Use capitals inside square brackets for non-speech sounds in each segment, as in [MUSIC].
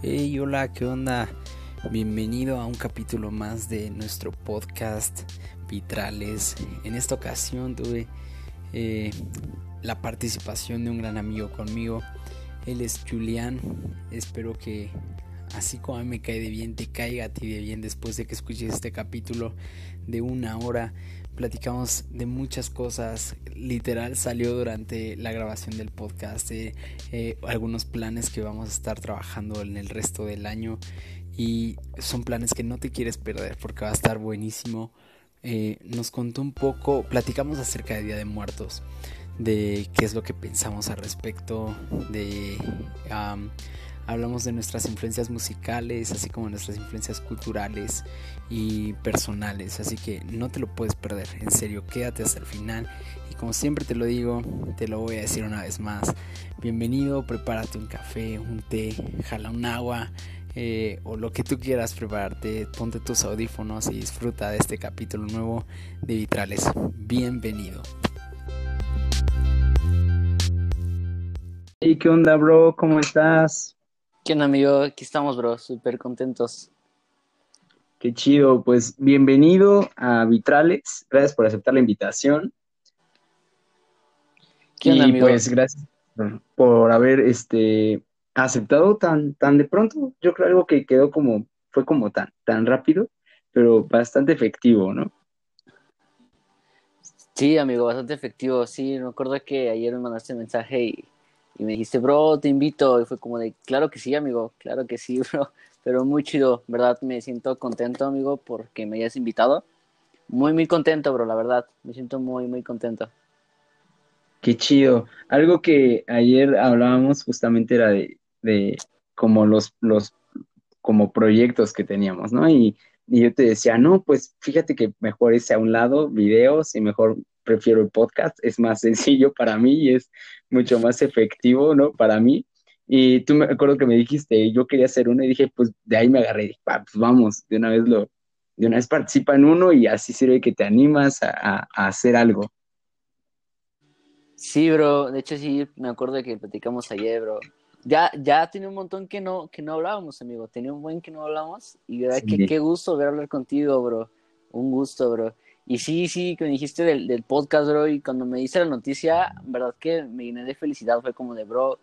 Hey, hola, ¿qué onda? Bienvenido a un capítulo más de nuestro podcast Vitrales. En esta ocasión tuve eh, la participación de un gran amigo conmigo. Él es Julián. Espero que así como a mí me cae de bien, te caiga a ti de bien después de que escuches este capítulo de una hora. Platicamos de muchas cosas. Literal salió durante la grabación del podcast de eh, algunos planes que vamos a estar trabajando en el resto del año. Y son planes que no te quieres perder porque va a estar buenísimo. Eh, nos contó un poco, platicamos acerca de Día de Muertos, de qué es lo que pensamos al respecto, de hablamos de nuestras influencias musicales, así como nuestras influencias culturales y personales, así que no te lo puedes perder, en serio, quédate hasta el final y como siempre te lo digo, te lo voy a decir una vez más, bienvenido, prepárate un café, un té, jala un agua. Eh, o lo que tú quieras prepararte, ponte tus audífonos y disfruta de este capítulo nuevo de Vitrales. Bienvenido. Hey, ¿qué onda, bro? ¿Cómo estás? ¿Qué onda, amigo? Aquí estamos, bro, súper contentos. Qué chido, pues bienvenido a Vitrales, gracias por aceptar la invitación. ¿Qué onda, y pues gracias por haber este aceptado tan, tan de pronto. Yo creo algo que quedó como, fue como tan, tan rápido, pero bastante efectivo, ¿no? Sí, amigo, bastante efectivo. Sí, me acuerdo que ayer me mandaste un mensaje y y me dijiste, bro, te invito. Y fue como de, claro que sí, amigo, claro que sí, [LAUGHS] bro. Pero muy chido, ¿verdad? Me siento contento, amigo, porque me hayas invitado. Muy, muy contento, bro, la verdad. Me siento muy, muy contento. Qué chido. Algo que ayer hablábamos justamente era de, de como los, los como proyectos que teníamos, ¿no? Y, y yo te decía, no, pues fíjate que mejor ese a un lado, videos, y mejor prefiero el podcast, es más sencillo para mí y es mucho más efectivo, ¿no? Para mí. Y tú me acuerdo que me dijiste, yo quería hacer uno y dije, pues de ahí me agarré, dije, pues vamos, de una vez lo, de una vez participa en uno y así sirve que te animas a, hacer algo. Sí, bro, de hecho sí, me acuerdo de que platicamos ayer, bro. Ya, ya tenía un montón que no, que no hablábamos, amigo, tenía un buen que no hablábamos y verdad que qué gusto ver hablar contigo, bro, un gusto, bro. Y sí, sí, que me dijiste del, del podcast, bro, y cuando me diste la noticia, verdad que me llené de felicidad, fue como de, bro,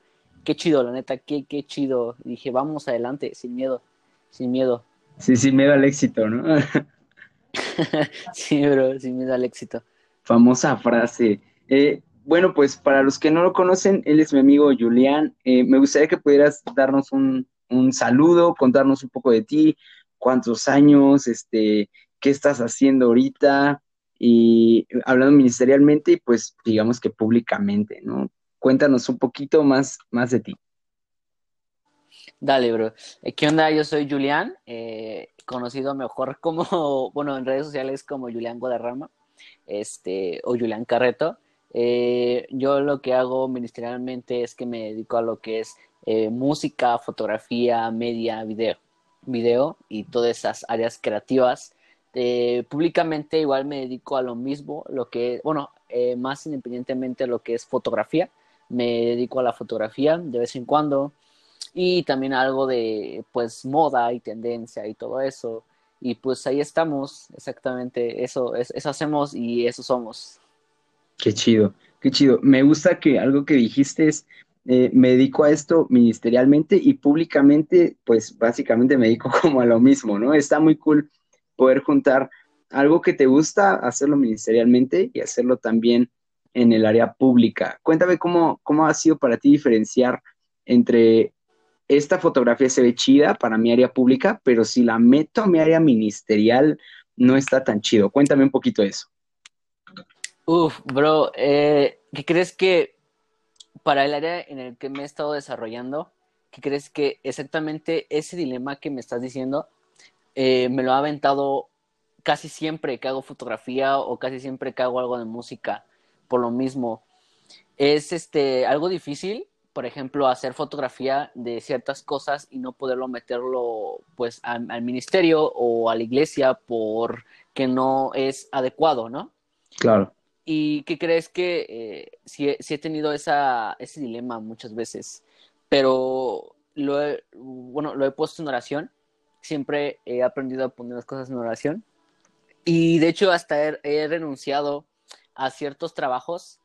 qué chido, la neta, qué, qué chido. Y dije, vamos adelante, sin miedo, sin miedo. [LAUGHS] Sí, sin miedo al éxito, ¿no? [LAUGHS] sí, bro, sin miedo al éxito. Famosa frase. Eh, bueno, pues para los que no lo conocen, él es mi amigo Julián. Eh, me gustaría que pudieras darnos un, un saludo, contarnos un poco de ti, cuántos años, este, qué estás haciendo ahorita y hablando ministerialmente y pues digamos que públicamente, ¿no? Cuéntanos un poquito más, más de ti. Dale, bro. Eh, ¿Qué onda? Yo soy Julián, eh, conocido mejor como, [LAUGHS] bueno, en redes sociales como Julián Guadarrama, este, o Julián Carreto. Eh, yo lo que hago ministerialmente es que me dedico a lo que es música, fotografía, media, video, video y todas esas áreas creativas públicamente igual me dedico a lo mismo, lo que, bueno, más independientemente lo que es fotografía. Me dedico a la fotografía de vez en cuando y también algo de, pues, moda y tendencia y todo eso. Y pues ahí estamos, exactamente, eso, eso hacemos y eso somos. Qué chido, qué chido. Me gusta que algo que dijiste es, eh, me dedico a esto ministerialmente y públicamente, pues básicamente me dedico [LAUGHS] como a lo mismo, ¿no? Está muy cool poder juntar algo que te gusta, hacerlo ministerialmente y hacerlo también en el área pública. Cuéntame cómo, cómo ha sido para ti diferenciar entre esta fotografía se ve chida para mi área pública, pero si la meto a mi área ministerial no está tan chido. Cuéntame un poquito de eso. Uf, bro, eh, ¿qué crees que para el área en el que me he estado desarrollando, qué crees que exactamente ese dilema que me estás diciendo eh, me lo ha aventado casi siempre que hago fotografía o casi siempre que hago algo de música, por lo mismo. Es este, algo difícil, por ejemplo, hacer fotografía de ciertas cosas y no poderlo meterlo pues al, ministerio o a la iglesia porque no es adecuado, ¿no? Claro. ¿Y qué crees que eh, sí, he tenido esa, ese dilema muchas veces? Pero lo he, bueno, lo he puesto en oración. Siempre he aprendido a poner las cosas en oración. Y de hecho hasta he, renunciado a ciertos trabajos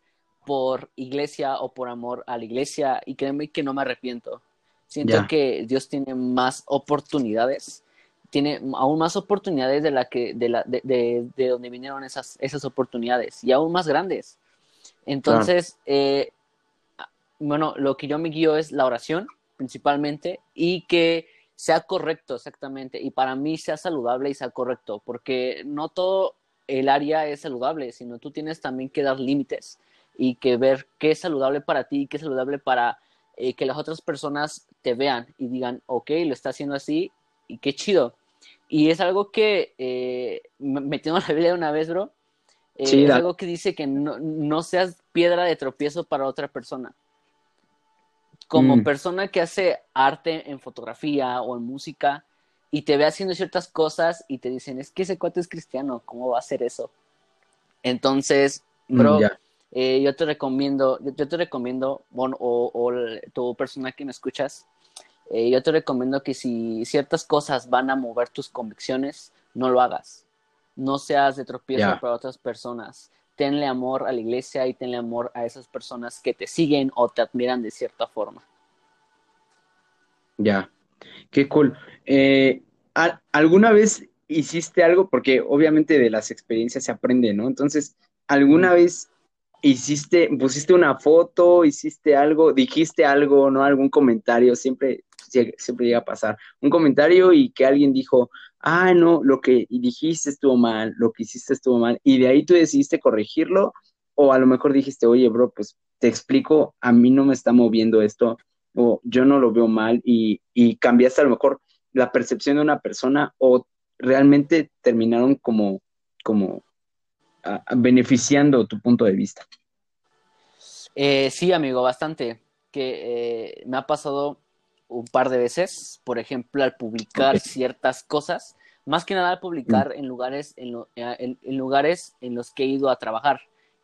por iglesia o por amor a la iglesia y créeme que no me arrepiento. Siento que Dios tiene más oportunidades, tiene aún más oportunidades de la que de la de, de, donde vinieron esas esas oportunidades y aún más grandes. Entonces, eh, bueno, lo que yo me guío es la oración principalmente y que sea correcto exactamente y para mí sea saludable y sea correcto porque no todo el área es saludable, sino tú tienes también que dar límites y que ver qué es saludable para ti qué es saludable para eh, que las otras personas te vean y digan, ok, lo está haciendo así y qué chido. Y es algo que eh, metiendo la Biblia una vez, bro, eh, es algo que dice que no, no seas piedra de tropiezo para otra persona como mm. persona que hace arte en fotografía o en música y te ve haciendo ciertas cosas y te dicen, es que ese cuate es cristiano, ¿cómo va a hacer eso? Entonces, mm, bro, eh, yo te recomiendo, yo, te recomiendo, bueno, o, o, tu persona que me escuchas, eh, yo te recomiendo que si ciertas cosas van a mover tus convicciones, no lo hagas. No seas de tropiezo para otras personas tenle amor a la iglesia y tenle amor a esas personas que te siguen o te admiran de cierta forma. Ya, qué cool. Eh, ¿Alguna vez hiciste algo? Porque obviamente de las experiencias se aprende, ¿no? Entonces, ¿alguna vez hiciste, pusiste una foto, hiciste algo, dijiste algo, ¿no? Algún comentario, siempre, siempre llega a pasar. Un comentario y que alguien dijo, ah, no, lo que dijiste estuvo mal, lo que hiciste estuvo mal, y de ahí tú decidiste corregirlo, o a lo mejor dijiste, oye, bro, pues te explico, a mí no me está moviendo esto, o yo no lo veo mal, y, y cambiaste a lo mejor la percepción de una persona, o realmente terminaron como, como beneficiando tu punto de vista. Eh, sí, amigo, bastante. Que eh, me ha pasado un par de veces, por ejemplo, al publicar ciertas cosas, más que nada al publicar mm. en, lugares, en, eh, en, lugares en los que he ido a trabajar.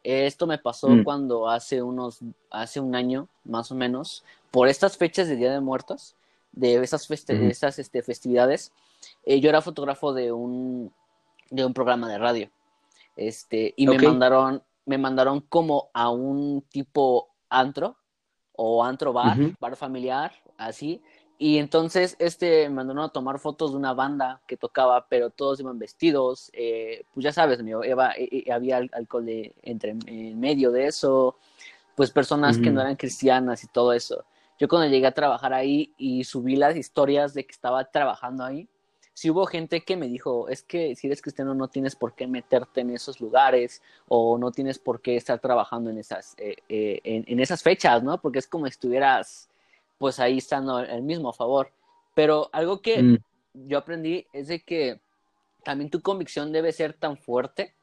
Esto me pasó mm. cuando hace unos, hace un año, más o menos, por estas fechas de Día de Muertos, de esas, esas este, festividades, eh, yo era fotógrafo de un, de un programa de radio. Este, y me mandaron, me mandaron como a un tipo antro, o antro bar, bar familiar, así. Y entonces este me mandaron a tomar fotos de una banda que tocaba, pero todos iban vestidos. Eh, pues ya sabes, amigo, Eva, eh, eh, había alcohol de, entre en medio de eso, pues personas que no eran cristianas y todo eso. Yo cuando llegué a trabajar ahí y subí las historias de que estaba trabajando ahí, si hubo gente que me dijo, es que si eres cristiano no tienes por qué meterte en esos lugares o no tienes por qué estar trabajando en esas, eh, eh, en, esas fechas, ¿no? Porque es como si estuvieras pues ahí estando el mismo a favor. Pero algo que mm. yo aprendí es de que también tu convicción debe ser tan fuerte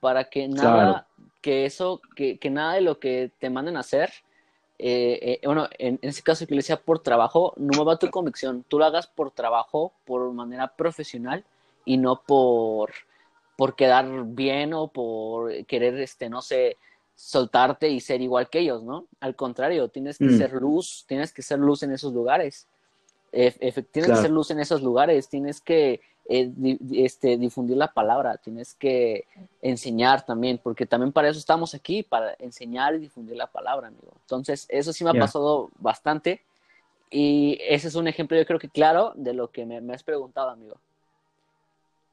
para que nada, que eso, que, que nada de lo que te manden a hacer eh, eh, bueno, en, ese caso que le decía por trabajo, no va tu convicción, tú lo hagas por trabajo, por manera profesional y no por, por quedar bien o por querer, este, no sé, soltarte y ser igual que ellos, ¿no? Al contrario, tienes que mm. ser luz, tienes que ser luz en esos lugares. tienes que ser luz en esos lugares, tienes que eh, este, difundir la palabra, tienes que enseñar también, porque también para eso estamos aquí, para enseñar y difundir la palabra, amigo. Entonces, eso sí me ha pasado bastante y ese es un ejemplo, yo creo que claro, de lo que me, has preguntado, amigo.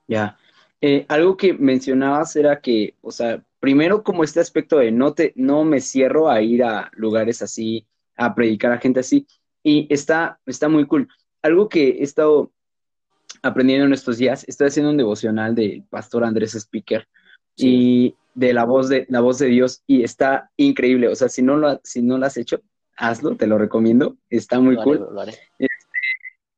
Ya. Eh, algo que mencionabas era que, o sea, primero como este aspecto de no te, no me cierro a ir a lugares así, a predicar a gente así, y está, está muy cool. Algo que he estado aprendiendo en estos días. Estoy haciendo un devocional del pastor Andrés Speaker y de la voz de la voz de Dios y está increíble. O sea, si no lo, si no lo has hecho, hazlo, te lo recomiendo. Está muy cool. Este,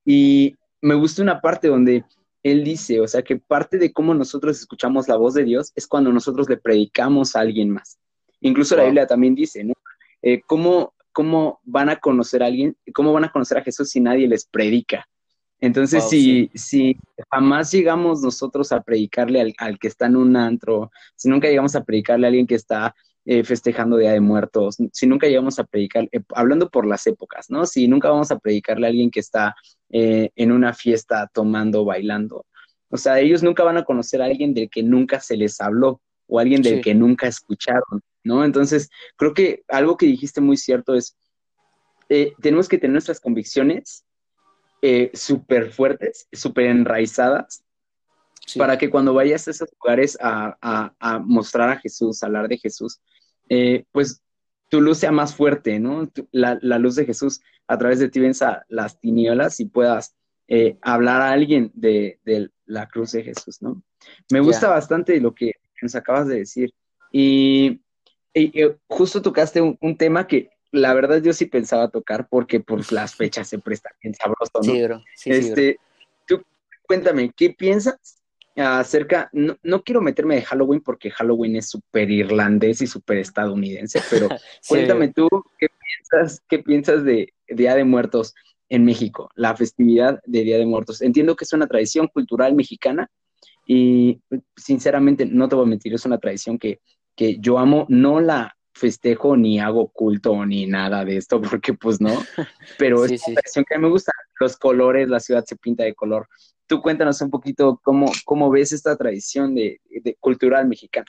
y me gusta una parte donde él dice, o sea, que parte de cómo nosotros escuchamos la voz de Dios es cuando nosotros le predicamos a alguien más. Incluso la Biblia también dice, ¿no? Eh, ¿cómo, ¿Cómo van a conocer a alguien, cómo van a conocer a Jesús si nadie les predica? Entonces, si, si jamás llegamos nosotros a predicarle al, que está en un antro, si nunca llegamos a predicarle a alguien que está eh, festejando Día de Muertos, si nunca llegamos a predicar, eh, hablando por las épocas, ¿no? Si nunca vamos a predicarle a alguien que está eh, en una fiesta tomando, bailando. O sea, ellos nunca van a conocer a alguien del que nunca se les habló o alguien del que nunca escucharon, ¿no? Entonces, creo que algo que dijiste muy cierto es, tenemos que tener nuestras convicciones súper fuertes, súper enraizadas, para que cuando vayas a esos lugares a, mostrar a Jesús, a hablar de Jesús, eh, pues tu luz sea más fuerte, ¿no? La, luz de Jesús a través de ti venza las tinieblas y puedas eh, hablar a alguien de, la cruz de Jesús, ¿no? Me gusta bastante lo que nos acabas de decir. Y, justo tocaste un, tema que la verdad yo sí pensaba tocar porque por pues, las [LAUGHS] fechas se prestan bien sabroso, ¿no? Sí, bro. Sí, este, Tú cuéntame, ¿qué piensas acerca, no, quiero meterme de Halloween porque Halloween es súper irlandés y súper estadounidense, pero [LAUGHS] cuéntame tú, ¿qué piensas, qué piensas de Día de Muertos en México, la festividad de Día de Muertos? Entiendo que es una tradición cultural mexicana y sinceramente, no te voy a mentir, es una tradición que, que yo amo, no la festejo ni hago culto ni nada de esto, [LAUGHS] porque pues no, pero es una tradición que me gusta, los colores, la ciudad se pinta de color, tú cuéntanos un poquito cómo, cómo ves esta tradición de, cultural mexicana.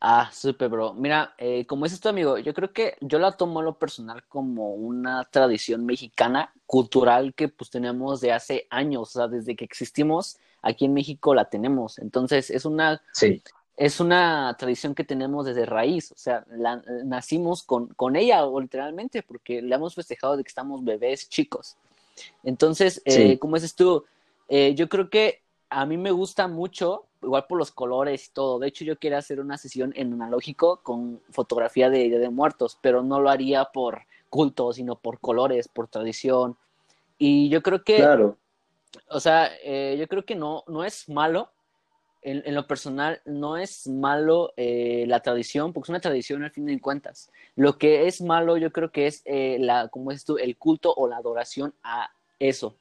Ah, súper, bro. Mira, eh, como es esto, amigo, yo creo que yo la tomo lo personal como una tradición mexicana, cultural, que pues tenemos de hace años, o sea, desde que existimos, aquí en México la tenemos. Entonces, es una, sí. Es una tradición que tenemos desde raíz, o sea, nacimos con, con ella, o literalmente, porque le hemos festejado de que estamos bebés chicos. Entonces, eh, como dices tú, eh, yo creo que a mí me gusta mucho, igual por los colores y todo. De hecho, yo quería hacer una sesión en analógico con fotografía de de Muertos, pero no lo haría por culto, sino por colores, por tradición. Y yo creo que, claro. o sea, eh, yo creo que no, no es malo. En, lo personal, no es malo eh, la tradición, porque es una tradición al fin de cuentas. Lo que es malo, yo creo que es la, como es tú, el culto o la adoración a eso.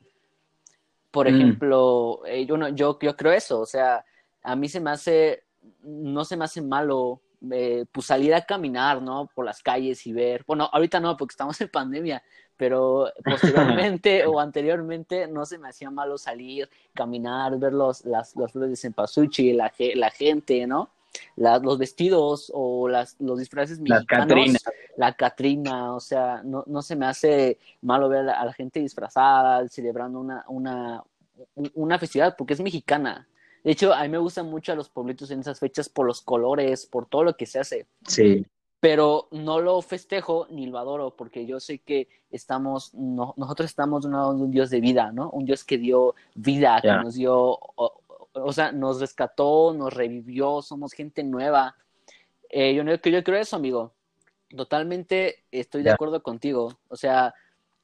Por mm. ejemplo, eh, yo, yo, yo creo eso, o sea, a mí se me hace, no se me hace malo eh, pues salir a caminar, ¿no? Por las calles y ver, bueno, ahorita no, porque estamos en pandemia, pero [LAUGHS] posteriormente o anteriormente no se me hacía malo salir, caminar, ver los, las, flores de cempasúchil, la, la gente, ¿no? los vestidos o las, los disfraces mexicanos. La Catrina. o sea, no, no se me hace malo ver a la, gente disfrazada, celebrando una, una, una festividad, porque es mexicana. De hecho, a mí me gustan mucho a los pueblitos en esas fechas por los colores, por todo lo que se hace. Sí. Pero no lo festejo ni lo adoro, porque yo sé que estamos, nosotros estamos de un Dios de vida, ¿no? Un Dios que dio vida, que nos dio o sea, nos rescató, nos revivió, somos gente nueva. Eh, yo, yo, creo eso, amigo. Totalmente estoy de acuerdo contigo. O sea,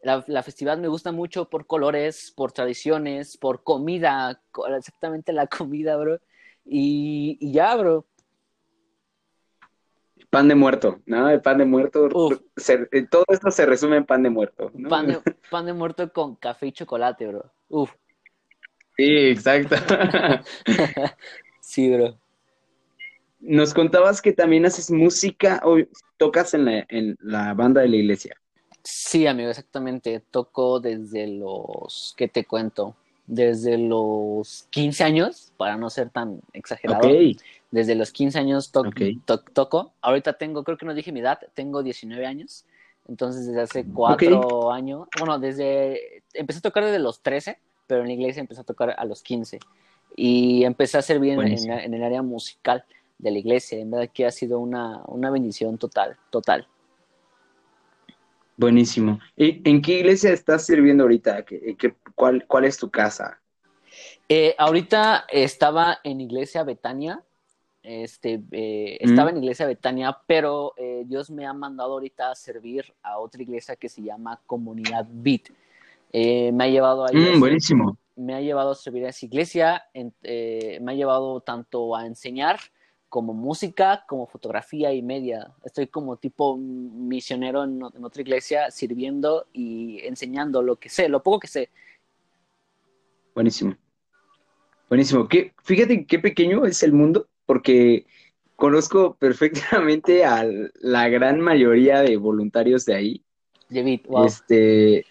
la, la, festividad me gusta mucho por colores, por tradiciones, por comida, exactamente la comida, bro. Y, y ya, bro. Pan de muerto, ¿no? El pan de muerto. Eh, todo esto se resume en pan de muerto. Pan, de, [LAUGHS] pan de muerto con café y chocolate, bro. Uf. Sí, exacto. [LAUGHS] sí, bro. Nos contabas que también haces música o tocas en la, en la banda de la iglesia. Sí, amigo, exactamente. Toco desde los, ¿qué te cuento? Desde los 15 años, para no ser tan exagerado. Desde los 15 años toco. Ahorita tengo, creo que no dije mi edad, tengo 19 años. Entonces, desde hace cuatro años, bueno, desde, empecé a tocar desde los 13 pero en la iglesia empecé a tocar a los 15 y empecé a servir en, en, el área musical de la iglesia. En verdad que ha sido una, una bendición total, total. Buenísimo. ¿Y en qué iglesia estás sirviendo ahorita? ¿Qué, cuál, ¿Cuál es tu casa? Eh, ahorita estaba en Iglesia Betania. Este, eh, estaba mm. en Iglesia Betania, pero eh, Dios me ha mandado ahorita a servir a otra iglesia que se llama Comunidad Beat. Eh, me ha llevado a mm, buenísimo. Me ha llevado a servir a esa iglesia, eh, me ha llevado tanto a enseñar como música, como fotografía y media. Estoy como tipo misionero en, otra iglesia, sirviendo y enseñando lo que sé, lo poco que sé. Buenísimo. Buenísimo. ¿Qué, fíjate qué pequeño es el mundo, porque conozco perfectamente a la gran mayoría de voluntarios de ahí. David, wow. Este,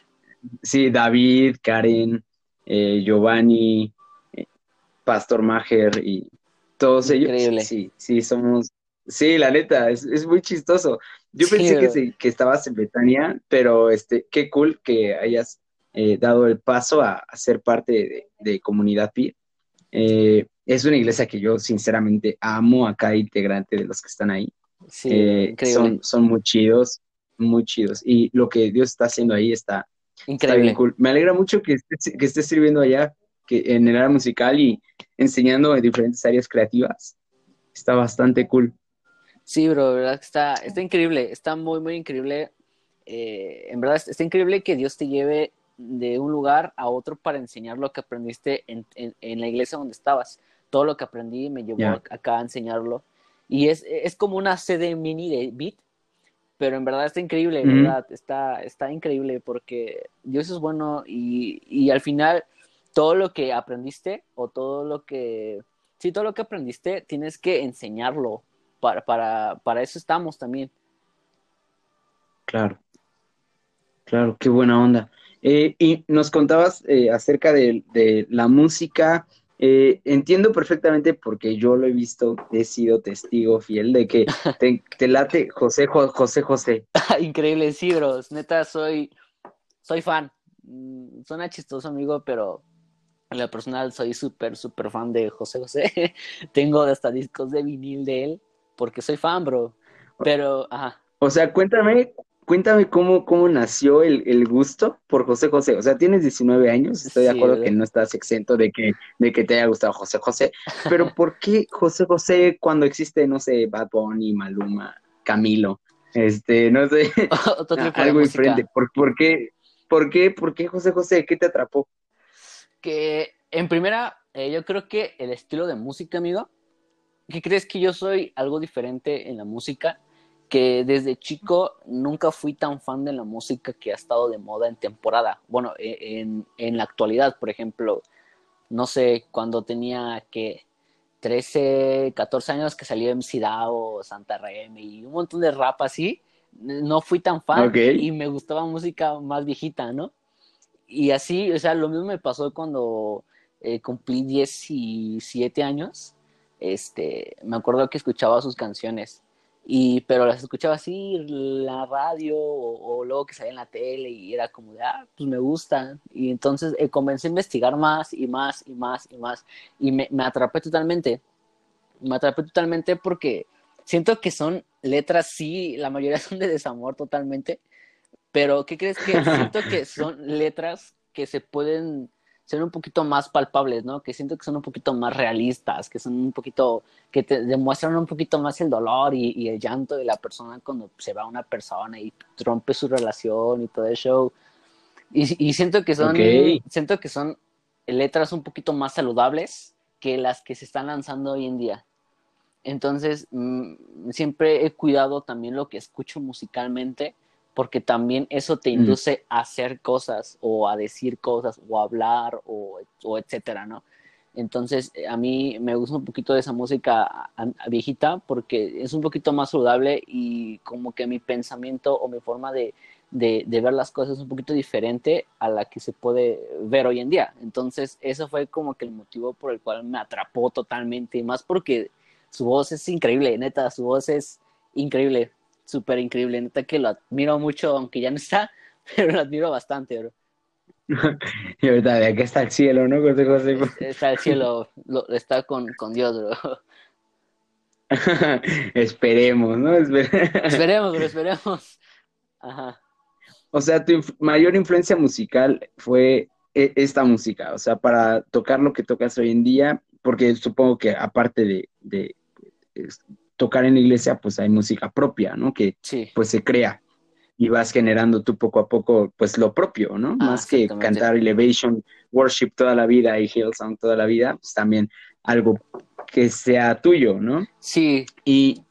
sí, David, Karen, eh, Giovanni, eh, Pastor Maher y todos Increíble. ellos. Sí, sí, somos. Sí, la neta, es, es muy chistoso. Yo Sí, pensé que, se- que estabas en Betania, pero este, qué cool que hayas eh, dado el paso a, a ser parte de, de Comunidad Pi. Eh, es una iglesia que yo sinceramente amo a cada integrante de los que están ahí. Sí, Eh, increíble. son, son muy chidos, muy chidos. Y lo que Dios está haciendo ahí está, está bien Increíble. cool. Me alegra mucho que estés, que estés sirviendo allá que en el área musical y enseñando en diferentes áreas creativas. Está bastante cool. Sí, bro, verdad está, está increíble, está muy, muy increíble. Eh, en verdad, está increíble que Dios te lleve de un lugar a otro para enseñar lo que aprendiste en, en- en la iglesia donde estabas. Todo lo que aprendí me llevó Ya. acá a enseñarlo. Y es, es como una sede mini de Beat, pero en verdad está increíble, Ujú. ¿verdad? Está, está increíble porque Dios es bueno y, y al final todo lo que aprendiste o todo lo que, sí, todo lo que aprendiste tienes que enseñarlo. Para, para, para eso estamos también. Claro, claro, qué buena onda. Eh, y nos contabas eh, acerca de, de la música. Eh, entiendo perfectamente porque yo lo he visto, he sido testigo fiel de que [LAUGHS] te, te late José, Jo- José, José. [LAUGHS] Increíble, sí, bros. Neta, soy, soy fan. Mm, Suena chistoso, amigo, pero en lo personal soy súper, súper fan de José José. [LAUGHS] Tengo hasta discos de vinil de él, porque soy fan, bro. Pero, ajá. O sea, cuéntame, cuéntame cómo, cómo nació el, el gusto por José José. O sea, tienes 19 años, estoy de acuerdo ¿verdad? que no estás exento de que, de que te haya gustado José José, pero [LAUGHS] ¿por qué José José cuando existe, no sé, Bad Bunny, Maluma, Camilo? Este, no sé, [LAUGHS] algo música. diferente. ¿Por, por qué, por qué, por qué José José? ¿Qué te atrapó? Que en primera, eh, yo creo que el estilo de música, amigo, ¿qué crees que yo soy algo diferente en la música? Que desde chico nunca fui tan fan de la música que ha estado de moda en temporada. Bueno, e- en, en la actualidad, por ejemplo, no sé, cuando tenía que 13, 14 años que salió MC Dao, Santa Reme y un montón de rap así, no fui tan fan y me gustaba música más viejita, ¿no? Y así, o sea, lo mismo me pasó cuando eh, cumplí 17 años. Este, me acuerdo que escuchaba sus canciones, y, pero las escuchaba así la radio o, o luego que salía en la tele y era como de, ah, pues me gustan. Y entonces eh, comencé a investigar más y más y más y más y me, me atrapé totalmente. Me atrapé totalmente porque siento que son letras, sí, la mayoría [LAUGHS] son de desamor totalmente, pero ¿qué crees que siento que [LAUGHS] son letras que se pueden ser un poquito más palpables, ¿no? Que siento que son un poquito más realistas, que son un poquito, que te demuestran un poquito más el dolor y, y el llanto de la persona cuando se va una persona y rompe su relación y todo el show. Y, y siento que son, Ok. siento que son letras un poquito más saludables que las que se están lanzando hoy en día. Entonces, mm, siempre he cuidado también lo que escucho musicalmente, porque también eso te Mm. induce a hacer cosas o a decir cosas o a hablar o, o etcétera, ¿no? Entonces, eh, a mí me gusta un poquito de esa música a- a- viejita porque es un poquito más saludable y como que mi pensamiento o mi forma de, de, de ver las cosas es un poquito diferente a la que se puede ver hoy en día. Entonces, eso fue como que el motivo por el cual me atrapó totalmente, y más porque su voz es increíble, neta, su voz es increíble, súper increíble, neta que lo admiro mucho, aunque ya no está, [LAUGHS] pero lo admiro bastante, bro. [LAUGHS] Y ahorita de acá está el cielo, ¿no, José José? Está el cielo, lo- está con, con Dios, bro. [LAUGHS] Esperemos, ¿no? Espe- Esperemos, bro, esperemos. Ajá. O sea, tu inf- mayor influencia musical fue e- esta música, o sea, para tocar lo que tocas hoy en día, porque supongo que aparte de, tocar en la iglesia, pues hay música propia, ¿no? Que Sí, pues se crea y vas generando tú poco a poco, pues lo propio, ¿no? Ah, Más que cantar Elevation, Worship toda la vida y Hillsong toda la vida, pues también algo que sea tuyo, ¿no? sí, Y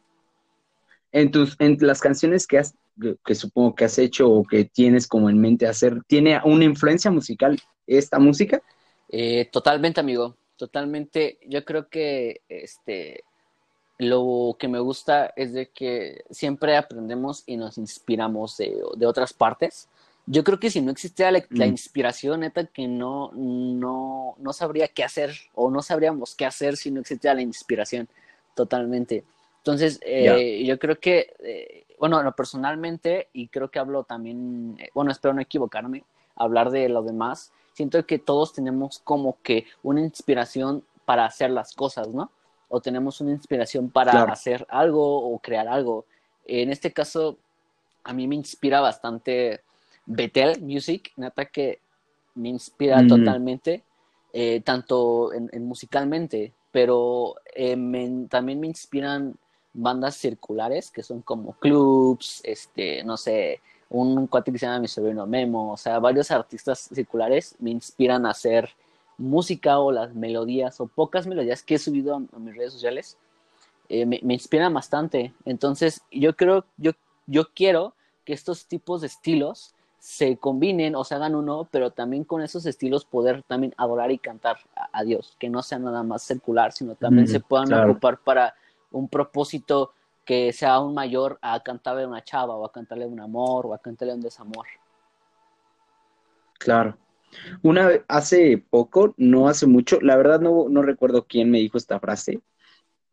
en tus, en las canciones que has, que, que supongo que has hecho o que tienes como en mente hacer, ¿tiene una influencia musical esta música? Eh, totalmente, amigo. Totalmente. Yo creo que este lo que me gusta es de que siempre aprendemos y nos inspiramos de, de otras partes. Yo creo que si no existiera la, la Mm. inspiración, neta, que no, no, no sabría qué hacer o no sabríamos qué hacer si no existiera la inspiración totalmente. Entonces, eh, yo creo que, eh, bueno, no, personalmente, y creo que hablo también, eh, bueno, espero no equivocarme, hablar de lo demás, siento que todos tenemos como que una inspiración para hacer las cosas, ¿no? O tenemos una inspiración para Claro. hacer algo o crear algo. En este caso, a mí me inspira bastante Betel Music, neta que me inspira Mm. totalmente, eh, tanto en, en musicalmente, pero eh, me- también me inspiran bandas circulares que son como clubs, este, no sé, un cuate que se llama mi sobrino Memo, o sea, varios artistas circulares me inspiran a hacer música o las melodías o pocas melodías que he subido a, a mis redes sociales, eh, me, me inspiran bastante. Entonces, yo creo, yo, yo quiero que estos tipos de estilos se combinen o se hagan uno, pero también con esos estilos poder también adorar y cantar a, a Dios, que no sea nada más circular, sino también Mm, se puedan claro. ocupar para un propósito que sea aún mayor a cantarle a una chava o a cantarle un amor o a cantarle un desamor. Claro. Una hace poco, no hace mucho, la verdad no, no recuerdo quién me dijo esta frase,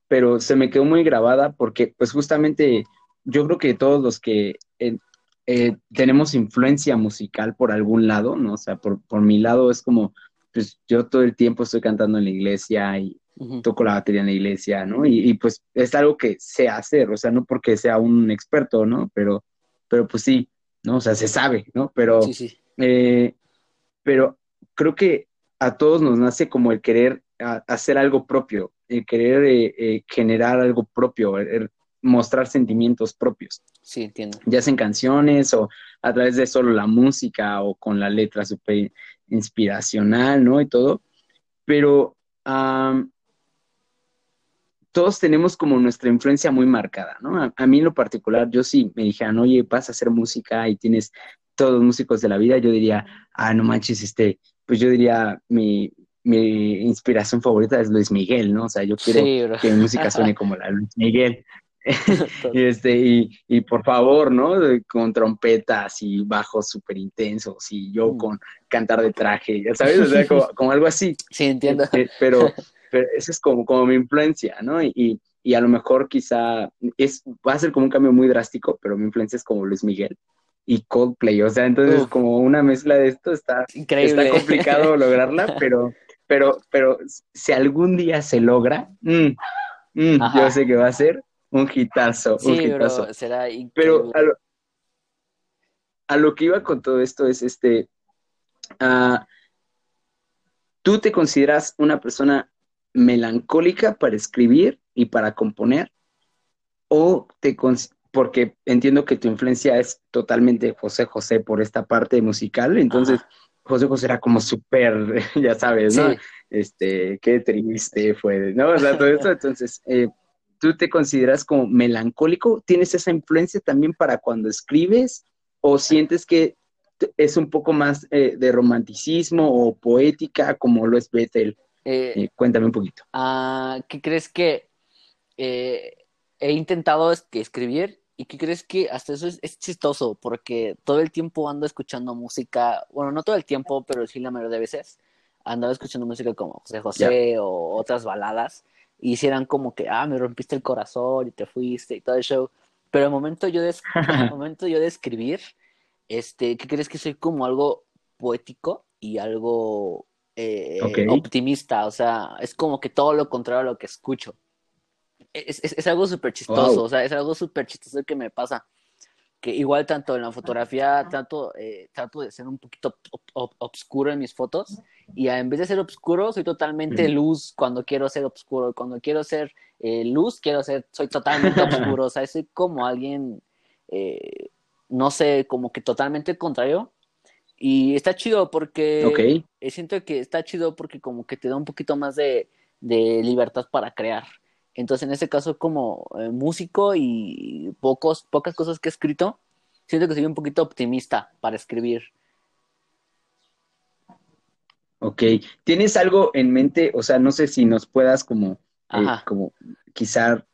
pero se me quedó muy grabada porque pues justamente yo creo que todos los que eh, eh, tenemos influencia musical por algún lado, ¿no? O sea, por, por mi lado es como, pues yo todo el tiempo estoy cantando en la iglesia y toco la batería en la iglesia, ¿no? Y, y, pues es algo que sé hacer, o sea, no porque sea un experto, ¿no? Pero, pero pues sí, ¿no? O sea, se sabe, ¿no? Pero... Sí, sí. Eh, pero creo que a todos nos nace como el querer hacer algo propio, el querer eh, eh, generar algo propio, el- mostrar sentimientos propios, Sí, entiendo. ya sea en canciones o a través de solo la música o con la letra súper inspiracional, ¿no? Y todo. Pero todos tenemos como nuestra influencia muy marcada, ¿no? A, a mí en lo particular, yo sí me dijeran, oye, vas a hacer música y tienes todos los músicos de la vida, yo diría, ah, no manches, este, pues yo diría, mi, mi inspiración favorita es Luis Miguel, ¿no? O sea, yo quiero Sí, que mi música suene como la de Luis Miguel. Y, [LAUGHS] [LAUGHS] este, y, y por favor, ¿no? Con trompetas y bajos súper intensos y yo Mm. con cantar de traje, ya sabes, o sea, como, [LAUGHS] como algo así. Sí, entiendo. Este, pero, pero esa es como, como mi influencia, ¿no? Y, y, y a lo mejor quizá es, va a ser como un cambio muy drástico, pero mi influencia es como Luis Miguel y Coldplay, o sea, entonces Uf. como una mezcla de esto está, Increíble. está complicado [LAUGHS] lograrla, pero, pero, pero si algún día se logra, mm, mm, yo sé que va a ser un hitazo, un Sí, hitazo. bro, será increíble. Pero a lo, a lo que iba con todo esto es este, ah, ¿tú te consideras una persona melancólica para escribir y para componer? ¿O te porque entiendo que tu influencia es totalmente José José por esta parte musical, entonces Ajá. José José era como súper, [LAUGHS] ya sabes, ¿no? Sí. este, qué triste fue, ¿no? O sea, todo eso, entonces, eh, ¿tú te consideras como melancólico? ¿Tienes esa influencia también para cuando escribes? ¿O sientes que es un poco más eh, de romanticismo o poética como lo es Bethel? Eh, cuéntame un poquito. ah, ¿qué crees que he intentado es- que escribir? ¿Y qué crees que hasta eso es, es chistoso? Porque todo el tiempo ando escuchando música, bueno, no todo el tiempo, pero sí la mayoría de veces, andaba escuchando música como José José o otras baladas, y hicieran como que, ah, me rompiste el corazón y te fuiste y todo el show. Pero el momento yo de, el [LAUGHS] momento yo de escribir, este, ¿qué crees que soy como algo poético y algo eh, optimista? O sea, es como que todo lo contrario a lo que escucho. Es, es- es algo súper chistoso, Wow. o sea, es algo súper chistoso que me pasa. Que igual tanto en la fotografía, tanto, eh, trato de ser un poquito ob- ob- obscuro en mis fotos y en vez de ser obscuro, soy totalmente luz cuando quiero ser obscuro. Cuando quiero ser eh, luz, quiero ser, soy totalmente oscuro. O sea, soy como alguien, eh, no sé, como que totalmente contrario. Y está chido porque ok, eh, siento que está chido porque como que te da un poquito más de, de libertad para crear. Entonces, en este caso, como eh, músico y pocos, pocas cosas que he escrito, siento que soy un poquito optimista para escribir. ok. ¿Tienes algo en mente? O sea, no sé si nos puedas como, eh, como quizá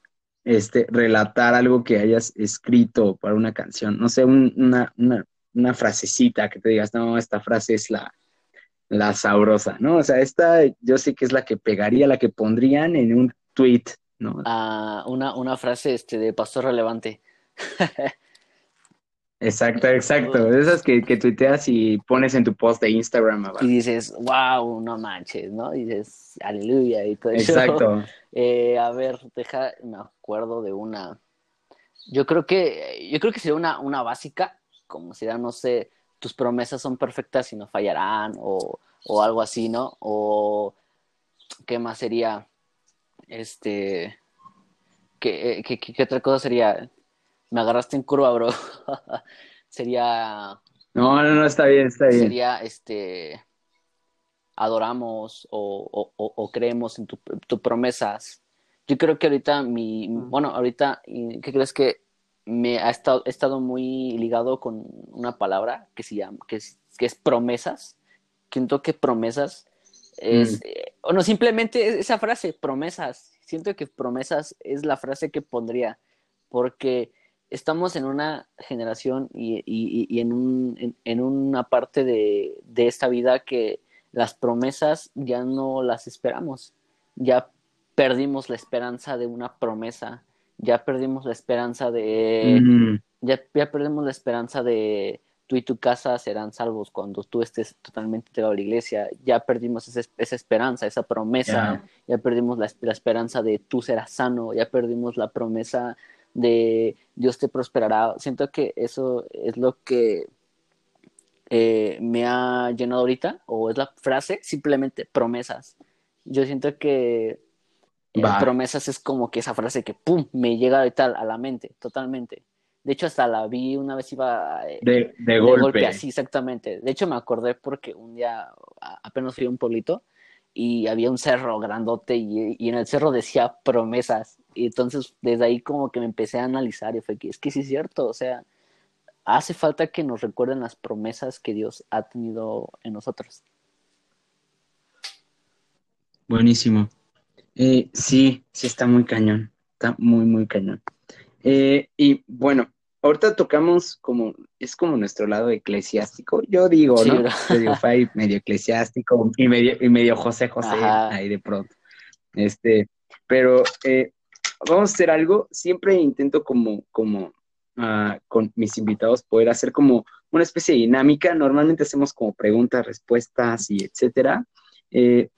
este, relatar algo que hayas escrito para una canción. No sé, una, una, una frasecita que te digas, no, esta frase es la, la sabrosa, ¿no? O sea, esta yo sé que es la que pegaría, la que pondrían en un tweet, ¿no? Ah, una, una frase este, de pastor relevante. [LAUGHS] Exacto, exacto. Esas que, que tuiteas y pones en tu post de Instagram. Y dices, wow, no manches, ¿no? Y dices, aleluya y todo eso. Exacto. [LAUGHS] Eh, a ver, deja, me acuerdo de una. Yo creo que, yo creo que sería una, una básica, como sería, no sé, tus promesas son perfectas y no fallarán, o, o algo así, ¿no? O, ¿qué más sería? Este, ¿qué, qué, qué otra cosa sería? Me agarraste en curva, bro. [LAUGHS] sería. No, no, no, está bien, está bien. Sería este. Adoramos o, o, o creemos en tus tu promesas. Yo creo que ahorita mi. Bueno, ahorita, ¿qué crees que me ha estado, he estado muy ligado con una palabra que se llama, que es, que es promesas. Siento que promesas es, mm. eh, o no, simplemente esa frase, promesas. Siento que promesas es la frase que pondría, porque estamos en una generación y, y, en, un, en, una parte de, de, esta vida que las promesas ya no las esperamos. Ya perdimos la esperanza de una promesa. Ya perdimos la esperanza de. ya, ya perdimos la esperanza de tú y tu casa serán salvos cuando tú estés totalmente entregado a la iglesia. Ya perdimos esa, esa esperanza, esa promesa. Ya perdimos la, la, esperanza de tú serás sano. Ya perdimos la promesa de Dios te prosperará. Siento que eso es lo que eh, me ha llenado ahorita, o es la frase, simplemente promesas. Yo siento que eh, promesas es como que esa frase que, ¡pum!, me llega ahorita a la mente, totalmente. De hecho, hasta la vi una vez iba eh, de, de, golpe. así exactamente. De hecho, me acordé porque un día apenas fui a un pueblito y había un cerro grandote y, y, en el cerro decía promesas. Y entonces desde ahí como que me empecé a analizar y fue que es que sí es cierto, o sea, hace falta que nos recuerden las promesas que Dios ha tenido en nosotros. Buenísimo. Eh, sí, sí está muy cañón, está muy, muy cañón. Eh, y bueno, ahorita tocamos como, es como nuestro lado eclesiástico, yo digo, ¿no? Yo digo, fue medio eclesiástico y medio, y medio José José ahí de pronto. Este, pero eh, vamos a hacer algo, siempre intento como, como uh, con mis invitados poder hacer como una especie de dinámica, normalmente hacemos como preguntas, respuestas y etcétera, eh,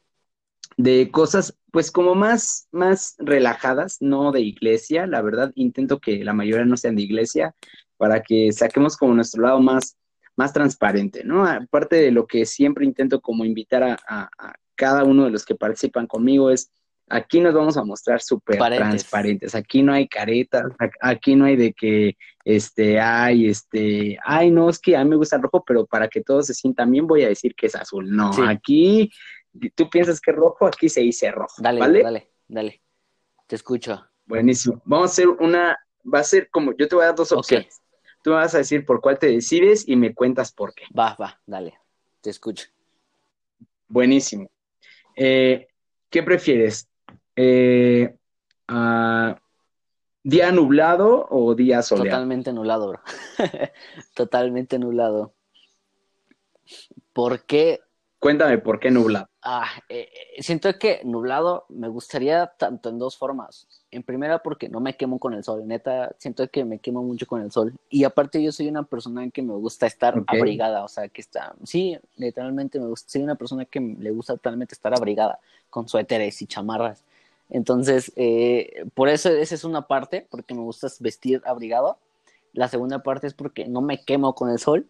de cosas pues como más, más relajadas, no de iglesia, la verdad intento que la mayoría no sean de iglesia, para que saquemos como nuestro lado más, más transparente, ¿no? Aparte de lo que siempre intento como invitar a, a cada uno de los que participan conmigo es Aquí nos vamos a mostrar súper transparentes. Aquí no hay caretas, aquí no hay de que, este, ay, este, ay, no, es que a mí me gusta el rojo, pero para que todos se sientan bien voy a decir que es azul. No, aquí tú piensas que es rojo, aquí se dice rojo. Dale, ¿vale? dale, dale. Te escucho. Buenísimo. Vamos a hacer una, va a ser como, yo te voy a dar dos opciones. Tú me vas a decir por cuál te decides y me cuentas por qué. Va, va, dale. Te escucho. Buenísimo. Eh, ¿Qué prefieres? Eh, uh, ¿Día nublado o día soleado? Totalmente nublado, bro. [LAUGHS] Totalmente nublado. ¿Por qué? Cuéntame, ¿por qué nublado? Ah, eh, siento que nublado me gustaría tanto en dos formas. En primera, porque no me quemo con el sol. Neta, siento que me quemo mucho con el sol. Y aparte, yo soy una persona que me gusta estar abrigada. O sea, que está. Sí, literalmente me gusta. Soy una persona que le gusta totalmente estar abrigada con suéteres y chamarras. Entonces, eh, por eso esa es una parte, porque me gusta vestir abrigado. La segunda parte es porque no me quemo con el sol,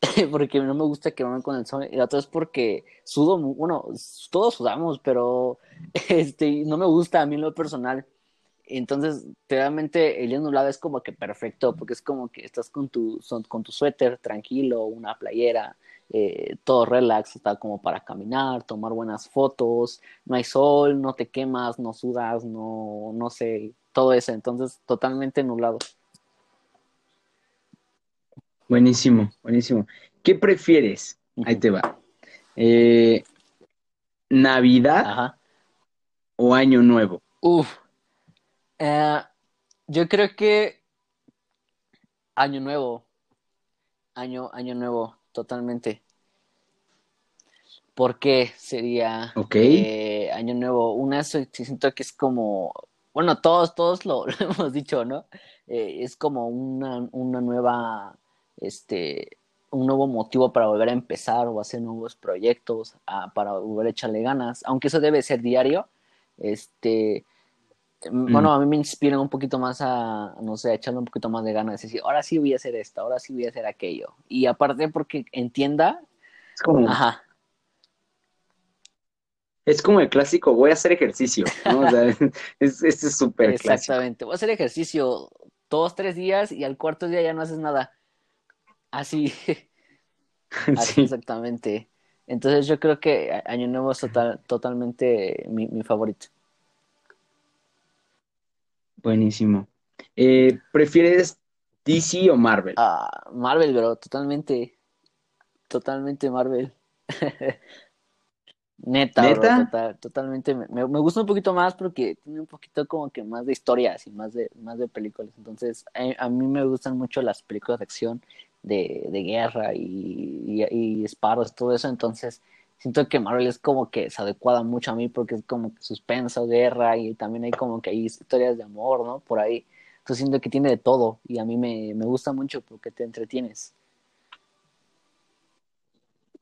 [LAUGHS] porque no me gusta quemarme con el sol. Y la otra es porque sudo, bueno, todos sudamos, pero [LAUGHS] este, no me gusta a mí lo personal. Entonces, realmente el día nublado es como que perfecto, porque es como que estás con tu, con tu suéter tranquilo, una playera, eh, todo relax, está como para caminar, tomar buenas fotos, no hay sol, no te quemas, no sudas, no, no sé, todo eso, entonces totalmente nublado. Buenísimo, buenísimo. ¿Qué prefieres? Ahí te va. Eh, ¿Navidad o Año Nuevo? Uf. Eh, Yo creo que Año Nuevo. Año, año Nuevo, totalmente. ¿Por qué sería Ok. eh, Año Nuevo? Una, siento que es como, bueno, todos, todos lo, lo [LAUGHS] hemos dicho, ¿no? Es como una, una nueva, este, un nuevo motivo para volver a empezar o hacer nuevos proyectos, ah, para volver a echarle ganas, aunque eso debe ser diario, este, mm, bueno, a mí me inspira un poquito más a, no sé, a echarle un poquito más de ganas, decir, ahora sí voy a hacer esto, ahora sí voy a hacer aquello. Y aparte porque entienda, Es como, ajá, es como el clásico, voy a hacer ejercicio, ¿no? O sea, [LAUGHS] [LAUGHS] es, este es súper clásico. exactamente, voy a hacer ejercicio dos, tres días y al cuarto día ya no haces nada. Así, [LAUGHS] así Sí, exactamente. Entonces yo creo que Año Nuevo es total, totalmente mi, mi favorito. buenísimo. Eh, ¿prefieres DC o Marvel? Ah, Marvel, bro, totalmente, totalmente Marvel. [LAUGHS] Neta, bro, ¿Neta? total- totalmente. Me, me- me gusta un poquito más porque tiene un poquito como que más de historias y más de, más de películas. Entonces, a, a mí me gustan mucho las películas de acción, de, de guerra y, y, y disparos, todo eso. Entonces, siento que Marvel es como que se adecuada mucho a mí porque es como que suspenso, guerra y también hay como que hay historias de amor, ¿no? Por ahí. Entonces, siento que tiene de todo y a mí me, me gusta mucho porque te entretienes.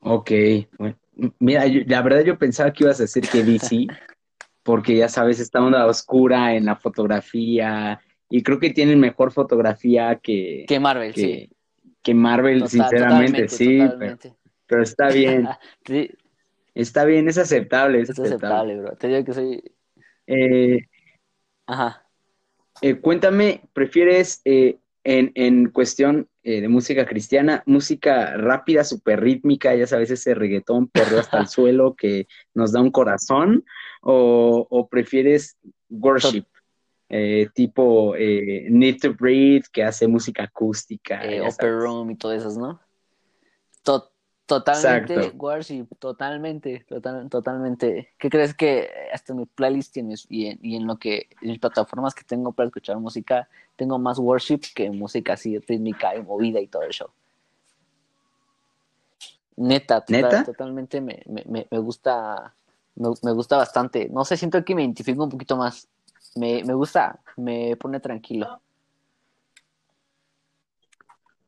Ok, bueno, mira, yo- la verdad yo pensaba que ibas a decir que DC, [LAUGHS] porque ya sabes, esta onda oscura en la fotografía, y creo que tienen mejor fotografía que, Que Marvel, sí. Que, Marvel, Total- sinceramente, totalmente, sí, pero, totalmente. pero está bien, [LAUGHS] Sí, está bien, es aceptable, es es aceptable. aceptable, bro. Te digo que soy. Eh, Ajá. eh, cuéntame, ¿prefieres eh, en, en cuestión de música cristiana, música rápida, súper rítmica, ya sabes, ese reggaetón perreo hasta el [LAUGHS] suelo que nos da un corazón, o, o prefieres worship, eh, tipo eh, Need to Breathe, que hace música acústica, Eh, sabes? Room y todo eso, ¿no? To- totalmente worship, totalmente, total, totalmente. ¿Qué crees que hasta en mi playlist y en, mis- y en, y en lo que, en mis plataformas que tengo para escuchar música, tengo más worship que música así rítmica y movida y todo el show? Neta, total- ¿Neta? totalmente me, me, me- me gusta, me, me gusta bastante. No sé, siento que me identifico un poquito más. Me, me gusta, me pone tranquilo.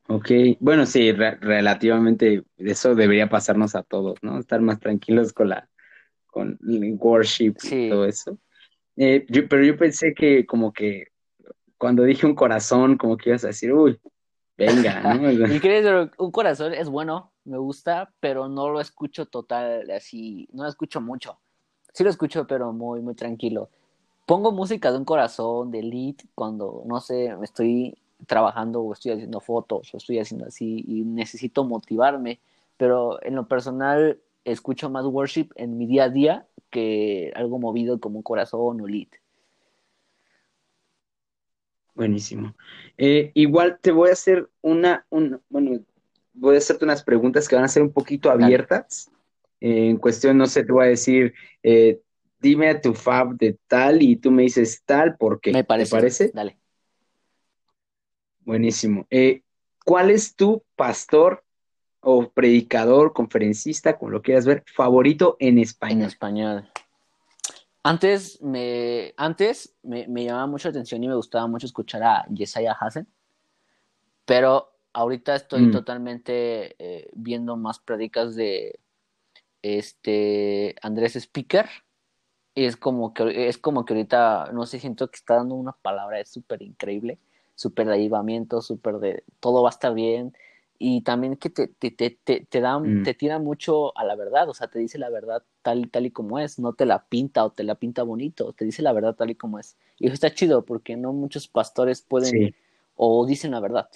Ok, bueno, sí, re- relativamente eso debería pasarnos a todos, ¿no? Estar más tranquilos con la, con el worship y todo eso. Eh, yo- pero yo pensé que como que cuando dije un corazón, como que ibas a decir, uy, venga, ¿no? [LAUGHS] Y crees, un corazón es bueno, me gusta, pero no lo escucho total así, no lo escucho mucho. Sí lo escucho, pero muy, muy tranquilo. Pongo música de un corazón, de lead, cuando, no sé, me estoy trabajando o estoy haciendo fotos o estoy haciendo así y necesito motivarme, pero en lo personal escucho más worship en mi día a día que algo movido como un corazón o lead. buenísimo. Eh, igual te voy a hacer una, un- bueno, voy a hacerte unas preguntas que van a ser un poquito abiertas. Eh, en cuestión, no sé, te voy a decir, eh, dime a tu fab de tal y tú me dices tal, ¿por qué? Me ¿Te parece. parece? Dale. Buenísimo. Eh, ¿cuál es tu pastor o predicador, conferencista, como lo quieras ver, favorito en En español? español. Antes me, antes me, me llamaba mucho la atención y me gustaba mucho escuchar a Jesiah Hassen, pero ahorita estoy Mm. totalmente eh, viendo más prédicas de este Andrés Speaker y es como que es como que ahorita no sé siento que está dando una palabra es súper increíble, súper de avivamiento, súper de todo va a estar bien y también que te, te, te, te, te da, Mm. te tira mucho a la verdad, o sea, te dice la verdad tal, tal y como es, no te la pinta o te la pinta bonito, te dice la verdad tal y como es. Y eso está chido porque no muchos pastores pueden Sí, o dicen la verdad.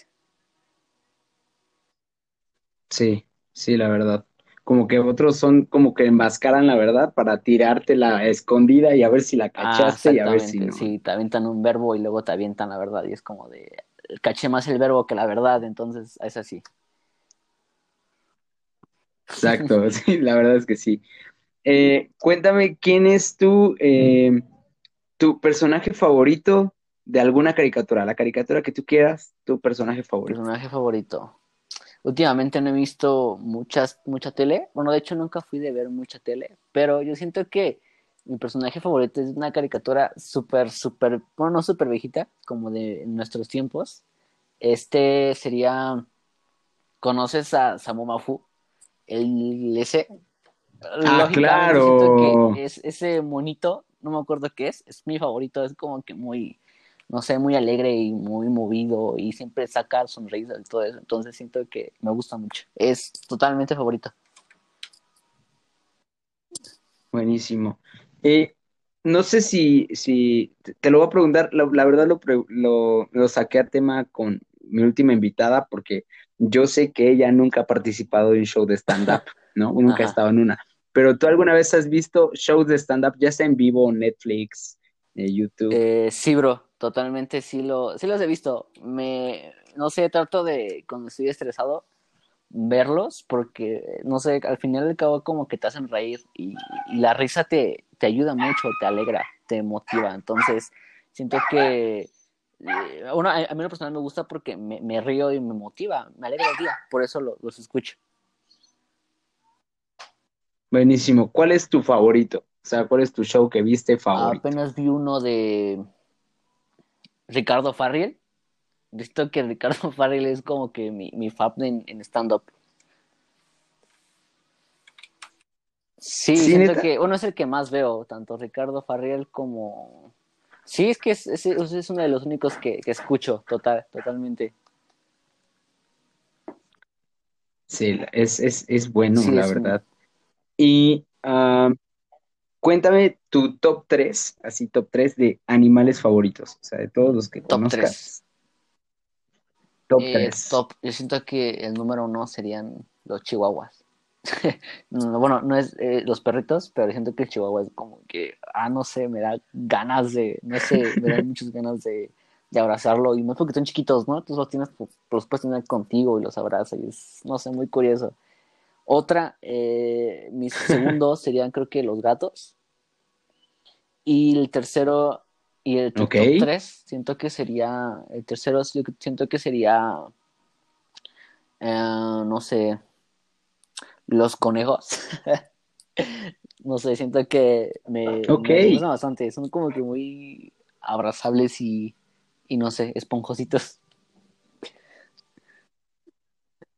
sí, sí, la verdad. Como que otros son como que enmascaran la verdad para tirarte la escondida y a ver si la Ah, cachaste y a ver si no. sí, te avientan un verbo y luego te avientan la verdad y es como de, caché más el verbo que la verdad, entonces es así. Exacto, [LAUGHS] sí, la verdad es que sí. Eh, cuéntame, ¿quién es tu, eh, tu personaje favorito de alguna caricatura, la caricatura que tú quieras, tu personaje favorito. Personaje favorito. Últimamente no he visto muchas, mucha tele. Bueno, de hecho nunca fui de ver mucha tele, pero yo siento que mi personaje favorito es una caricatura súper, súper, bueno, no súper viejita, como de nuestros tiempos. Este sería, ¿conoces a Samu Mafu? El ese. Ah, claro. Siento que es ese monito, no me acuerdo qué es, es mi favorito, es como que muy, no sé, muy alegre y muy movido y siempre saca sonrisas y todo eso. Entonces siento que me gusta mucho. Es totalmente favorito. Buenísimo. Eh, no sé si, si te lo voy a preguntar, la, verdad lo, lo, lo, saqué a tema con mi última invitada porque yo sé que ella nunca ha participado en un show de stand-up, [LAUGHS] ¿no? Nunca ha estado en una. Pero tú alguna vez has visto shows de stand-up, ya sea en vivo, Netflix, eh, YouTube. Eh, sí, bro, totalmente sí, lo, sí los he visto. Me, no sé, trato de, cuando estoy estresado, verlos porque, no sé, al final del cabo como que te hacen reír y, la risa te, te ayuda mucho, te alegra, te motiva. Entonces, siento que, eh, a, mí lo personal me gusta porque me, río y me motiva, me alegra el día, por eso los escucho. Buenísimo. ¿Cuál es tu favorito? O sea, ¿cuál es tu show que viste favorito? Apenas vi uno de Ricardo Farriel. Visto que Ricardo [LAUGHS] Farriel es como que mi, mi fab en, stand-up. Sí, siento que uno es el que más veo, tanto Ricardo Farriel como... Sí, es que es, es, uno de los únicos que, escucho, total, totalmente. Sí, es, es, bueno, la verdad. Y ah, cuéntame tu top 3, así top 3 de animales favoritos, o sea, de todos los que top conozcas. Top 3. Eh, yo siento que el número uno serían los chihuahuas. [LAUGHS] bueno, no es eh, los perritos, pero siento que el chihuahua es como que, ah, no sé, me da ganas de, no sé, me da muchas ganas de, de abrazarlo. Y no es porque son chiquitos, ¿no? Tú los tienes, pues, los puedes tener contigo y los abrazas. Y es, no sé, muy curioso. Otra, eh, mis segundos [LAUGHS] serían creo que los gatos. Y el tercero, y el top tres, siento que sería, el tercero siento que sería, eh, no sé, los conejos. [LAUGHS] no sé, siento que me, me gustan bastante. Son como que muy abrazables y, y no sé, esponjositos.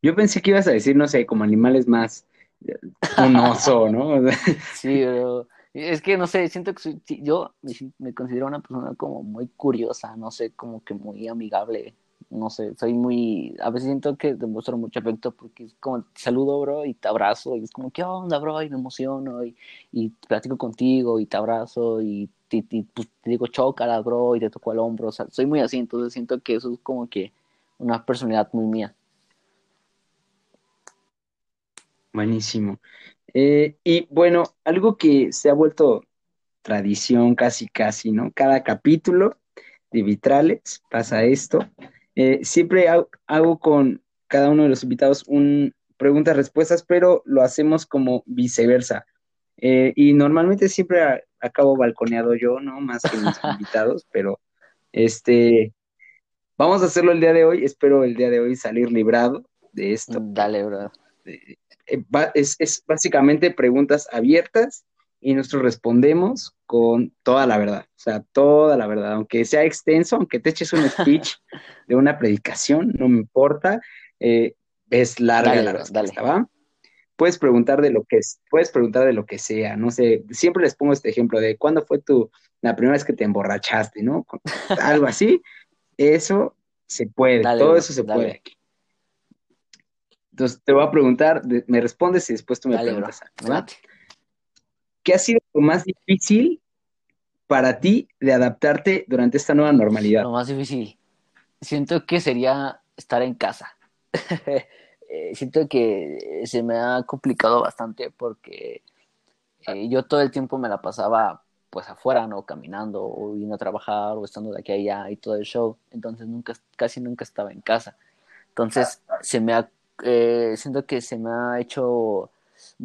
Yo pensé que ibas a decir, no sé, como animales más un oso, ¿no? [LAUGHS] sí, pero es que no sé, siento que yo me, considero una persona como muy curiosa, no sé, como que muy amigable, no sé, soy muy, a veces siento que demuestro mucho afecto porque es como te saludo, bro, y te abrazo, y es como, ¿qué onda, bro? Y me emociono, y, y platico contigo, y te abrazo, y, pues, te digo, chócala, bro, y te toco el hombro, o sea, soy muy así, entonces siento que eso es como que una personalidad muy mía. Buenísimo. Eh, y bueno, algo que se ha vuelto tradición casi, casi, ¿no? Cada capítulo de Vitrales pasa esto. Eh, siempre hago, con cada uno de los invitados un preguntas-respuestas, pero lo hacemos como viceversa. Eh, y normalmente siempre acabo balconeado yo, ¿no? Más que mis [LAUGHS] invitados, pero este, vamos a hacerlo el día de hoy. Espero el día de hoy salir librado de esto. Dale, bro. Eh, es, básicamente preguntas abiertas y nosotros respondemos con toda la verdad, o sea, toda la verdad, aunque sea extenso, aunque te eches un speech [LAUGHS] de una predicación, no me importa, eh, es larga la respuesta, ¿va? Puedes preguntar de lo que es, puedes preguntar de lo que sea, no sé, siempre les pongo este ejemplo de cuándo fue tu, la primera vez que te emborrachaste, ¿no? Algo así, eso se puede, todo eso se puede aquí. Entonces te voy a preguntar, me respondes y después tú me preguntas. ¿Qué ha sido lo más difícil para ti de adaptarte durante esta nueva normalidad? Lo más difícil. Siento que sería estar en casa. [LAUGHS] Eh, siento que se me ha complicado bastante porque eh, yo todo el tiempo me la pasaba pues afuera, ¿no? Caminando o yendo a trabajar o estando de aquí a allá y todo el show. Entonces nunca, casi nunca estaba en casa. Entonces se me ha eh, siento que se me ha hecho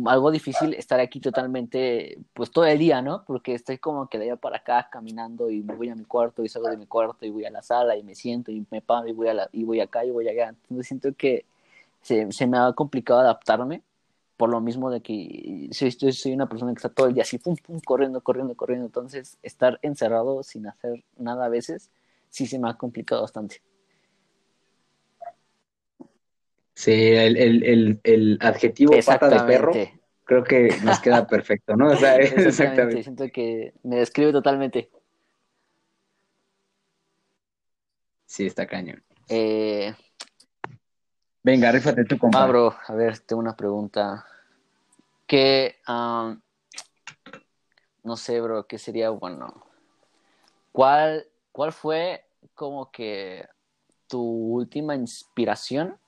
algo difícil estar aquí totalmente, pues todo el día, ¿no? Porque estoy como que de allá para acá caminando y me voy a mi cuarto y salgo de mi cuarto y voy a la sala y me siento y me paro y voy, a la, y voy acá y voy allá. Entonces siento que se, se me ha complicado adaptarme por lo mismo de que soy, soy una persona que está todo el día así, pum, pum, corriendo, corriendo, corriendo. Entonces, estar encerrado sin hacer nada a veces, sí se me ha complicado bastante. Sí, el, el, el, el adjetivo pata de perro creo que nos queda perfecto, ¿no? O sea, [LAUGHS] exactamente. exactamente. Siento que me describe totalmente. Sí, está cañón. Eh, Venga, rífate tú, compa. Ah, bro, a ver, tengo una pregunta. ¿Qué, no sé, bro, qué sería bueno? ¿Cuál, ¿Cuál fue como que tu última inspiración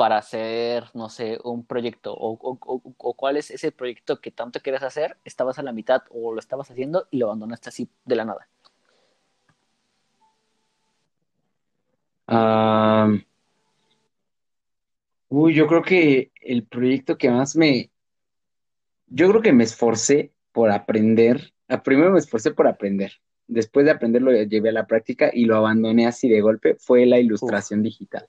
para hacer, no sé, un proyecto? O, o, cuál es ese proyecto que tanto quieres hacer? ¿Estabas a la mitad o lo estabas haciendo y lo abandonaste así de la nada? Ah... Uy, yo creo que el proyecto que más me, yo creo que me esforcé por aprender, primero me esforcé por aprender, después de aprender lo llevé a la práctica y lo abandoné así de golpe, fue la ilustración digital.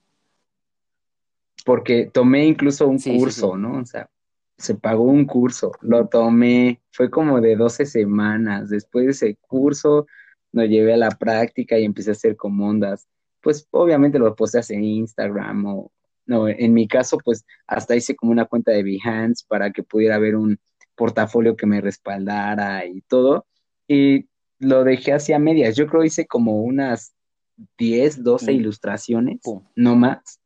Porque tomé incluso un curso, ¿no? O sea, se pagó un curso, lo tomé, fue como de 12 semanas, después de ese curso lo llevé a la práctica y empecé a hacer como ondas. Pues obviamente lo posteas en Instagram o, no, en mi caso, pues hasta hice como una cuenta de Behance para que pudiera haber un portafolio que me respaldara y todo. Y lo dejé hacia medias. Yo creo hice como unas 10, 12 ilustraciones, no más.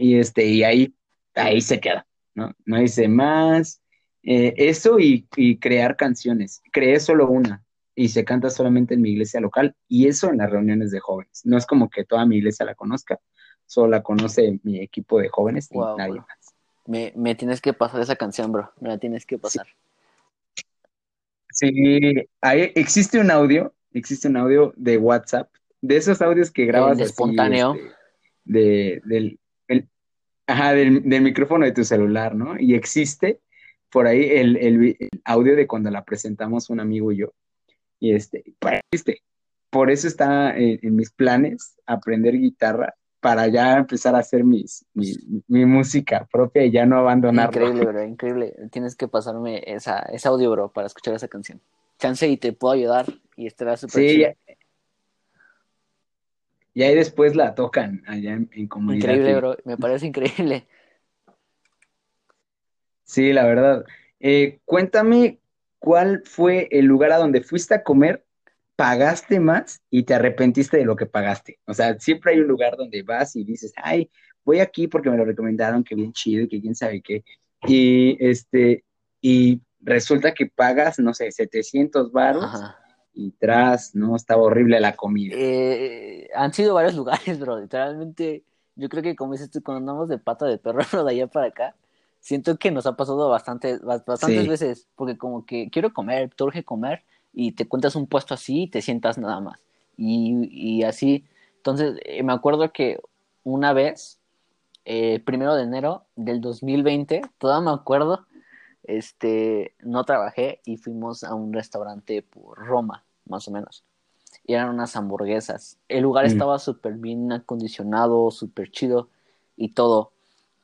Y este, y ahí, ahí se queda, ¿no? No hice más. Eh, eso y, y, crear canciones. Creé solo una y se canta solamente en mi iglesia local y eso en las reuniones de jóvenes. No es como que toda mi iglesia la conozca, solo la conoce mi equipo de jóvenes y nadie más. Me, me, tienes que pasar esa canción, bro. Me la tienes que pasar. Sí, Hay, existe un audio, existe un audio de WhatsApp, de esos audios que grabas de espontáneo. Este, de, del, ajá, del, del, micrófono de tu celular, ¿no? Y existe por ahí el, el, audio de cuando la presentamos un amigo y yo. Y este, existe. Por eso está en mis planes aprender guitarra para ya empezar a hacer mis, mi, música propia y ya no abandonarlo. Increíble, bro, increíble. Tienes que pasarme esa, ese audio, bro, para escuchar esa canción. Chance y te puedo ayudar y estará súper Sí, y ahí después la tocan allá en, comunidad. Increíble, bro, me parece increíble. Sí, la verdad. Eh, cuéntame cuál fue el lugar a donde fuiste a comer pagaste más y te arrepentiste de lo que pagaste. O sea, siempre hay un lugar donde vas y dices, ay, voy aquí porque me lo recomendaron, que bien chido y que quién sabe qué. Y este, y resulta que pagas, no sé, 700 baros y tras, ¿no? Estaba horrible la comida. Eh, han sido varios [LAUGHS] lugares, bro. Literalmente, yo creo que como dices tú, cuando andamos de pata de perro [LAUGHS] de allá para acá, siento que nos ha pasado bastante, bastantes veces, porque como que quiero comer, te urge comer, y te cuentas un puesto así y te sientas nada más. Y, y así, entonces eh, me acuerdo que una vez, eh, primero de enero del 2020, todavía me acuerdo, este, no trabajé y fuimos a un restaurante por Roma, más o menos. Y eran unas hamburguesas. El lugar mm. estaba súper bien acondicionado, súper chido y todo.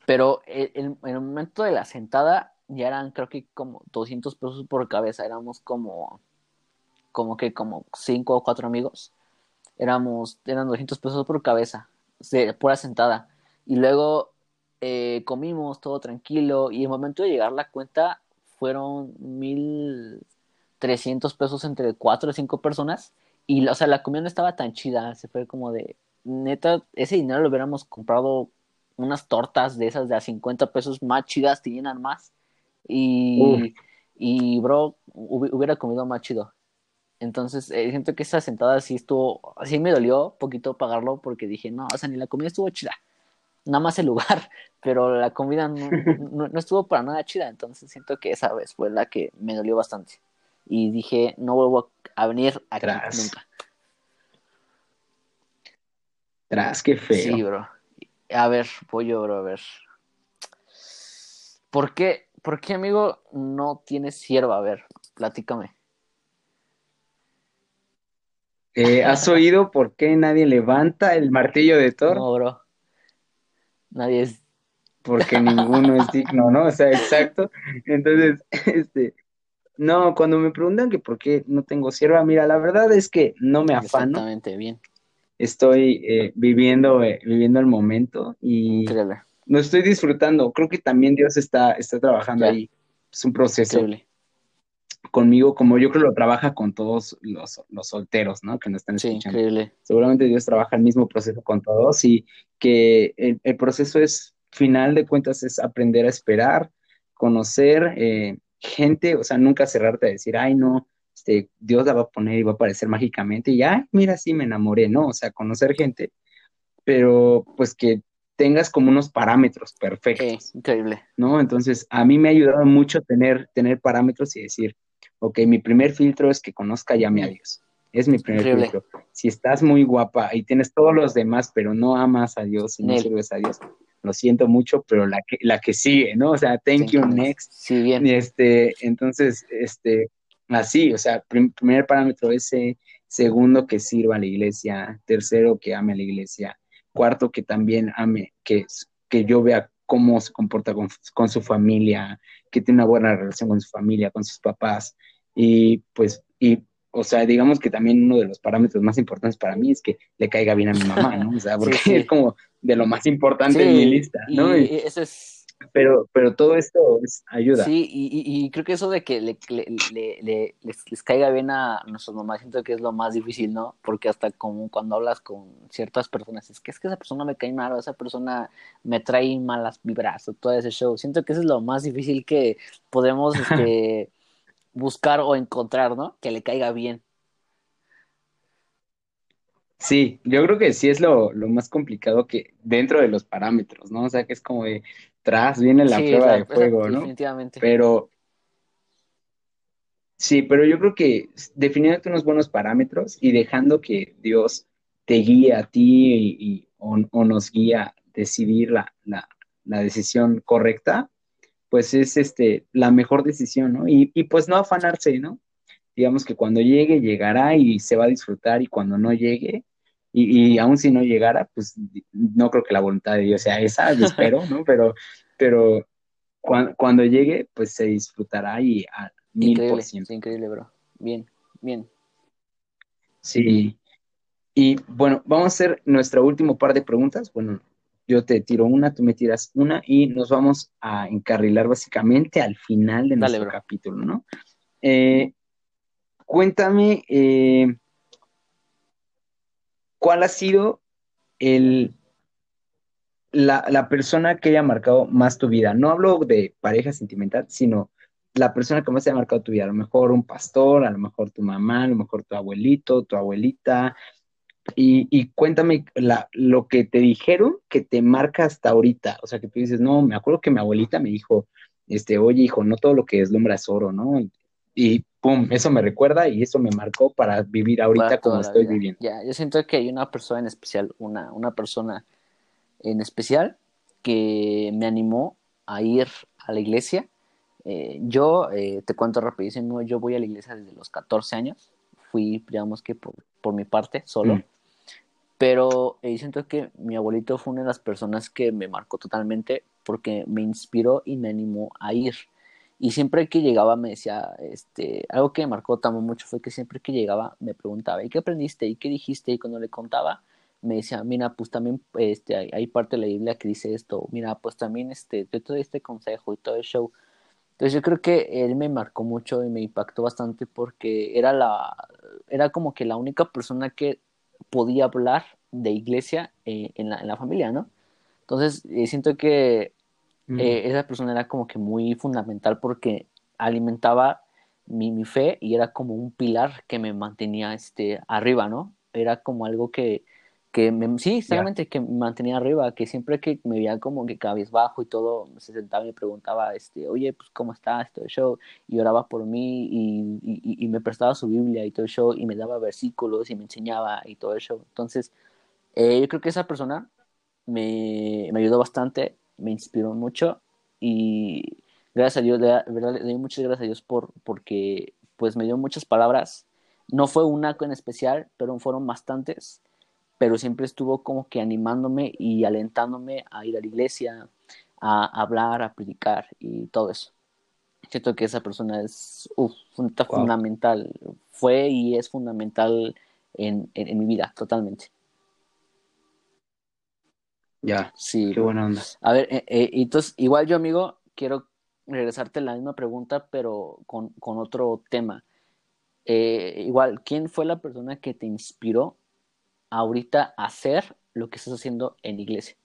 Pero en el momento de la sentada ya eran creo que como 200 pesos por cabeza. Éramos como como que como cinco o cuatro amigos. Éramos, eran 200 pesos por cabeza, de pura sentada. Y luego eh, comimos todo tranquilo y el momento de llegar la cuenta fueron 1300 pesos entre cuatro o cinco personas. Y, o sea, la comida no estaba tan chida, se fue como de, neta, ese dinero lo hubiéramos comprado unas tortas de esas de a 50 pesos más chidas, te llenan más. Y, y bro, hubiera comido más chido. Entonces, eh, siento que esa sentada sí estuvo, sí me dolió poquito pagarlo porque dije, no, o sea, ni la comida estuvo chida, nada más el lugar, [LAUGHS] pero la comida no, no, estuvo para nada chida, entonces siento que esa vez fue la que me dolió bastante. Y dije, no vuelvo a venir aquí nunca. Tras, qué feo. Sí, bro. A ver, pollo, bro, a ver. ¿Por qué, ¿por qué, amigo, no tienes sierva? A ver, platícame. Eh, ¿has oído por qué nadie levanta el martillo de Thor? No, bro. Nadie es. Porque ninguno es digno, ¿no? O sea, exacto. Entonces, este, no, cuando me preguntan que por qué no tengo sierva, mira, la verdad es que no me afano. Exactamente, bien. Estoy eh, viviendo, eh, viviendo el momento y Increíble. no estoy disfrutando. Creo que también Dios está, está trabajando Ya. ahí. Es un proceso Increíble. Conmigo, como yo creo lo trabaja con todos los, los solteros, ¿no? Que nos están Sí, escuchando. increíble. Seguramente Dios trabaja el mismo proceso con todos y que el, el proceso es, final de cuentas, es aprender a esperar, conocer eh, gente, o sea, nunca cerrarte a decir, ay, no, este, Dios la va a poner y va a aparecer mágicamente y, ay, mira, sí me enamoré, ¿no? O sea, conocer gente, pero pues que tengas como unos parámetros Sí, perfectos. increíble. ¿no? Entonces, a mí me ha ayudado mucho tener, tener parámetros y decir, ok, mi primer filtro es que conozca y ame a Dios. Es mi primer Increíble. filtro. Si estás muy guapa y tienes todos los demás, pero no amas a Dios y no sirves a Dios, lo siento mucho, pero la que, la que sigue, ¿no? O sea, thank you, next. Sí, bien. Este, entonces, este, así, o sea, prim- primer parámetro ese, segundo que sirva a la iglesia, tercero que ame a la iglesia, cuarto que también ame, que, que yo vea cómo se comporta con, con su familia, que tiene una buena relación con su familia, con sus papás, y pues, y, o sea, digamos que también uno de los parámetros más importantes para mí es que le caiga bien a mi mamá, ¿no? O sea, [LAUGHS] porque sí. es como de lo más importante Sí, en mi lista, ¿no? y Y- eso es pero, pero todo esto es ayuda. Sí, y, y- y creo que eso de que le, le- le- le- les, les caiga bien a nuestras mamás, siento que es lo más difícil, ¿no? Porque hasta como cuando hablas con ciertas personas, es que es que esa persona me cae mal, o esa persona me trae malas vibras, o todo ese show. Siento que eso es lo más difícil que podemos [LAUGHS] este, buscar o encontrar, ¿no? Que le caiga bien. Sí, yo creo que sí es lo, lo más complicado que dentro de los parámetros, ¿no? O sea, que es como de tras viene la Sí, prueba de exacto, ¿no? Definitivamente. Pero sí, pero yo creo que definiéndote unos buenos parámetros y dejando que Dios te guíe a ti y, y- o, o nos guía a decidir la, la, la decisión correcta, pues es este la mejor decisión, ¿no? Y, y pues no afanarse, ¿no? digamos que cuando llegue, llegará y se va a disfrutar, y cuando no llegue, y, y aún si no llegara, pues no creo que la voluntad de Dios sea esa, yo [LAUGHS] espero, ¿no? Pero, pero cuan- cuando llegue, pues se disfrutará y al mil por ciento. increíble, bro. Bien, bien. Sí. Y bueno, vamos a hacer nuestro último par de preguntas. Bueno, yo te tiro una, tú me tiras una y nos vamos a encarrilar básicamente al final de Dale, nuestro bro. capítulo, ¿no? Eh, cuéntame, eh, ¿cuál ha sido el, la, la persona que haya marcado más tu vida? No hablo de pareja sentimental, sino la persona que más haya marcado tu vida. A lo mejor un pastor, a lo mejor tu mamá, a lo mejor tu abuelito, tu abuelita. Y, cuéntame la, lo que te dijeron que te marca hasta ahorita. O sea, que tú dices, no, me acuerdo que mi abuelita me dijo, este, oye, hijo, no todo lo que deslumbra es oro, ¿no? Y pum, eso me recuerda y eso me marcó para vivir ahorita Para como estoy vida. viviendo. Ya, yo siento que hay una persona en especial, una, una persona en especial que me animó a ir a la iglesia. Eh, yo, eh, te cuento rapidísimo, yo voy a la iglesia desde los 14 años. Fui, digamos que por, por mi parte, solo. Mm. Pero eh, siento que mi abuelito fue una de las personas que me marcó totalmente porque me inspiró y me animó a ir. Y siempre que llegaba me decía, este, algo que me marcó también mucho fue que siempre que llegaba me preguntaba, ¿y qué aprendiste? ¿Y qué dijiste? Y cuando le contaba, me decía, mira, pues también este, hay, hay parte de la Biblia que dice esto, mira, pues también este, yo te doy este consejo y todo el show. Entonces yo creo que él me marcó mucho y me impactó bastante porque era la, era como que la única persona que podía hablar de iglesia eh, en, la, en la familia, ¿no? Entonces eh, siento que Mm. eh, esa persona era como que muy fundamental porque alimentaba mi, mi fe y era como un pilar que me mantenía este, arriba, ¿no? Era como algo que, que me, sí, que me mantenía arriba, que siempre que me veía como que cabizbajo y todo, se sentaba y me preguntaba, este, oye, pues, ¿cómo estás? Todo el show, y oraba por mí y, y, y me prestaba su Biblia y todo el show, y me daba versículos y me enseñaba y todo el show. Entonces, eh, yo creo que esa persona me, me ayudó bastante, me inspiró mucho y gracias a Dios, de verdad, le doy muchas gracias a Dios por, porque pues me dio muchas palabras. No fue una en especial, pero fueron bastantes. Pero siempre estuvo como que animándome y alentándome a ir a la iglesia, a hablar, a predicar y todo eso. Siento que esa persona es fundamental, fue y es fundamental en, en, mi vida, totalmente. Ya, sí. Qué buena onda. A ver, eh, eh, entonces, igual yo, amigo, quiero regresarte la misma pregunta, pero con, con otro tema. Eh, igual, ¿quién fue la persona que te inspiró ahorita a hacer lo que estás haciendo en la iglesia?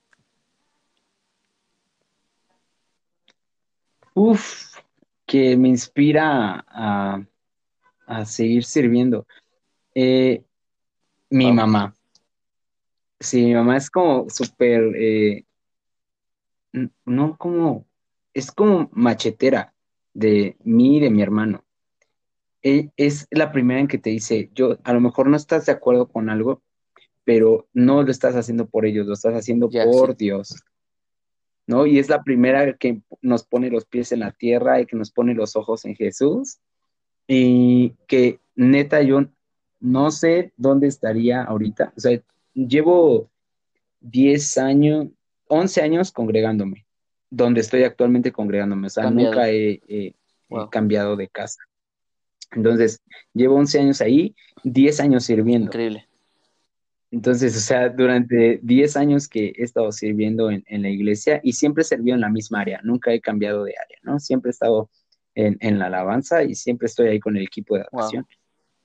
Uf, que me inspira a, seguir sirviendo. Eh, mi mamá. Sí, mi mamá es como súper, eh, no como, es como machetera de mí y de mi hermano. E, es la primera en que te dice, yo, a lo mejor no estás de acuerdo con algo, pero no lo estás haciendo por ellos, lo estás haciendo por Dios. ¿no? Y es la primera que nos pone los pies en la tierra y que nos pone los ojos en Jesús. Y que neta yo no sé dónde estaría ahorita. O sea, llevo 10 años, 11 años congregándome, donde estoy actualmente congregándome. O sea, nunca he, cambiado de casa. Entonces, llevo 11 años ahí, 10 años sirviendo. Increíble. Entonces, o sea, durante 10 años que he estado sirviendo en, la iglesia y siempre he servido en la misma área, nunca he cambiado de área, ¿no? Siempre he estado en, la alabanza y siempre estoy ahí con el equipo de adoración.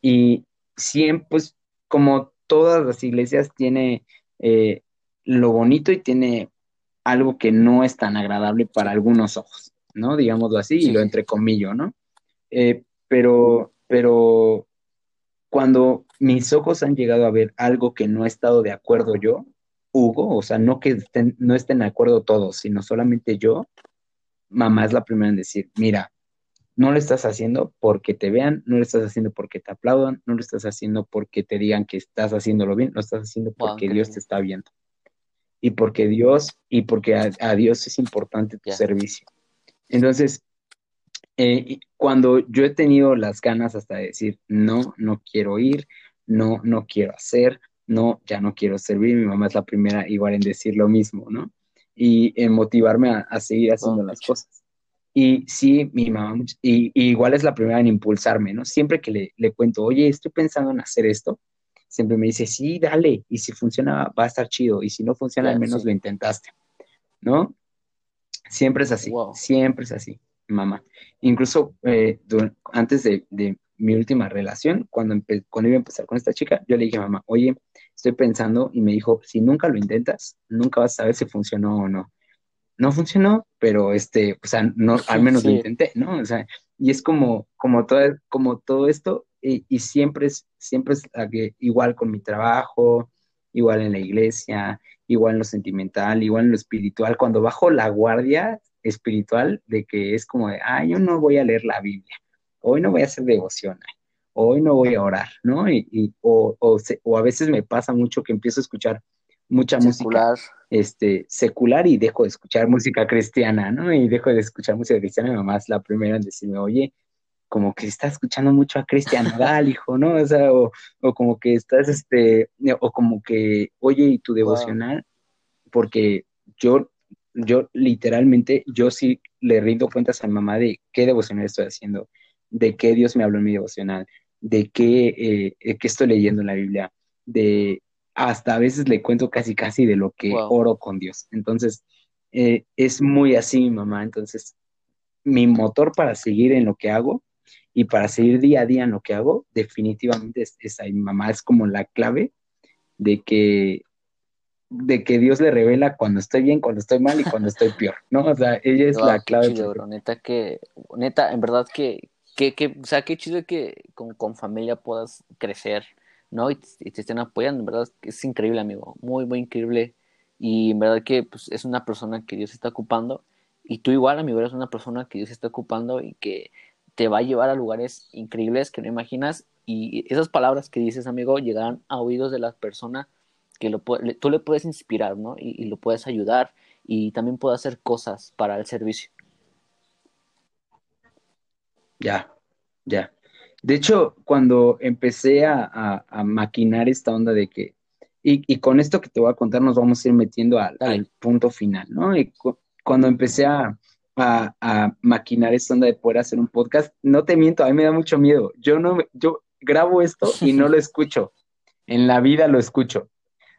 Y siempre, pues, como todas las iglesias, tiene eh, lo bonito y tiene algo que no es tan agradable para algunos ojos, ¿no? Digámoslo así, y lo entrecomillo, ¿no? Eh, pero, pero cuando mis ojos han llegado a ver algo que no he estado de acuerdo yo, Hugo, o sea, no que estén, no estén de acuerdo todos, sino solamente yo, mamá es la primera en decir, mira, no lo estás haciendo porque te vean, no lo estás haciendo porque te aplaudan, no lo estás haciendo porque te digan que estás haciéndolo bien, lo estás haciendo porque Dios te está viendo. Y porque Dios, y porque a, Dios es importante tu servicio. Entonces, eh, cuando yo he tenido las ganas hasta de decir, no, no quiero ir, no, no quiero hacer, no, ya no quiero servir, mi mamá es la primera igual en decir lo mismo, ¿no? Y en motivarme a, seguir haciendo las cosas. Y sí, mi mamá, y, igual es la primera en impulsarme, ¿no? Siempre que le, le, cuento, oye, estoy pensando en hacer esto, siempre me dice, sí, dale, y si funciona, va a estar chido, y si no funciona, al menos lo intentaste, ¿no? Siempre es así, siempre es así mamá. Incluso eh, antes de, mi última relación, cuando, cuando iba a empezar con esta chica, yo le dije a mamá, oye, estoy pensando, y me dijo, si nunca lo intentas, nunca vas a saber si funcionó o no. No funcionó, pero este, o sea, no, al menos lo intenté, ¿no? O sea, y es como, como todo, como todo esto, y, siempre es, siempre es igual con mi trabajo, igual en la iglesia, igual en lo sentimental, igual en lo espiritual. Cuando bajo la guardia, espiritual de que es como de, ah, yo no voy a leer la Biblia, hoy no voy a hacer devoción, hoy no voy a orar, ¿no? Y, o, o, a veces me pasa mucho que empiezo a escuchar mucha música este, secular y dejo de escuchar música cristiana, ¿no? Y dejo de escuchar música cristiana, mi mamá es la primera en decirme, oye, como que estás escuchando mucho a Cristian [LAUGHS] hijo, ¿no? O sea, o, como que estás, este, o como que, oye, ¿y tu devocional? Porque yo yo literalmente, yo sí le rindo cuentas a mi mamá de qué devocional estoy haciendo, de qué Dios me habló en mi devocional, de qué, eh, qué estoy leyendo en la Biblia, de hasta a veces le cuento casi casi de lo que oro con Dios. Entonces, eh, es muy así mi mamá. Entonces, mi motor para seguir en lo que hago y para seguir día a día en lo que hago, definitivamente es, es ahí. Mi mamá es como la clave de que de que Dios le revela cuando estoy bien, cuando estoy mal y cuando estoy peor, ¿no? O sea, ella es la clave. Chido, Neta que, neta, en verdad que, que, que, o sea, qué chido que con, con familia puedas crecer, ¿no? Y, te estén apoyando, en verdad es increíble, amigo, muy, muy increíble. Y en verdad que pues, es una persona que Dios está ocupando. Y tú igual, amigo, eres una persona que Dios está ocupando y que te va a llevar a lugares increíbles que no imaginas. Y esas palabras que dices, amigo, llegarán a oídos de las personas que lo, tú le puedes inspirar, ¿no? Y, lo puedes ayudar y también puede hacer cosas para el servicio. Ya, ya. De hecho, cuando empecé a, maquinar esta onda de que, y, con esto que te voy a contar, nos vamos a ir metiendo al, punto final, ¿no? Y cuando empecé a, maquinar esta onda de poder hacer un podcast, no te miento, a mí me da mucho miedo. Yo no, yo grabo esto y no lo escucho. [LAUGHS] En la vida lo escucho.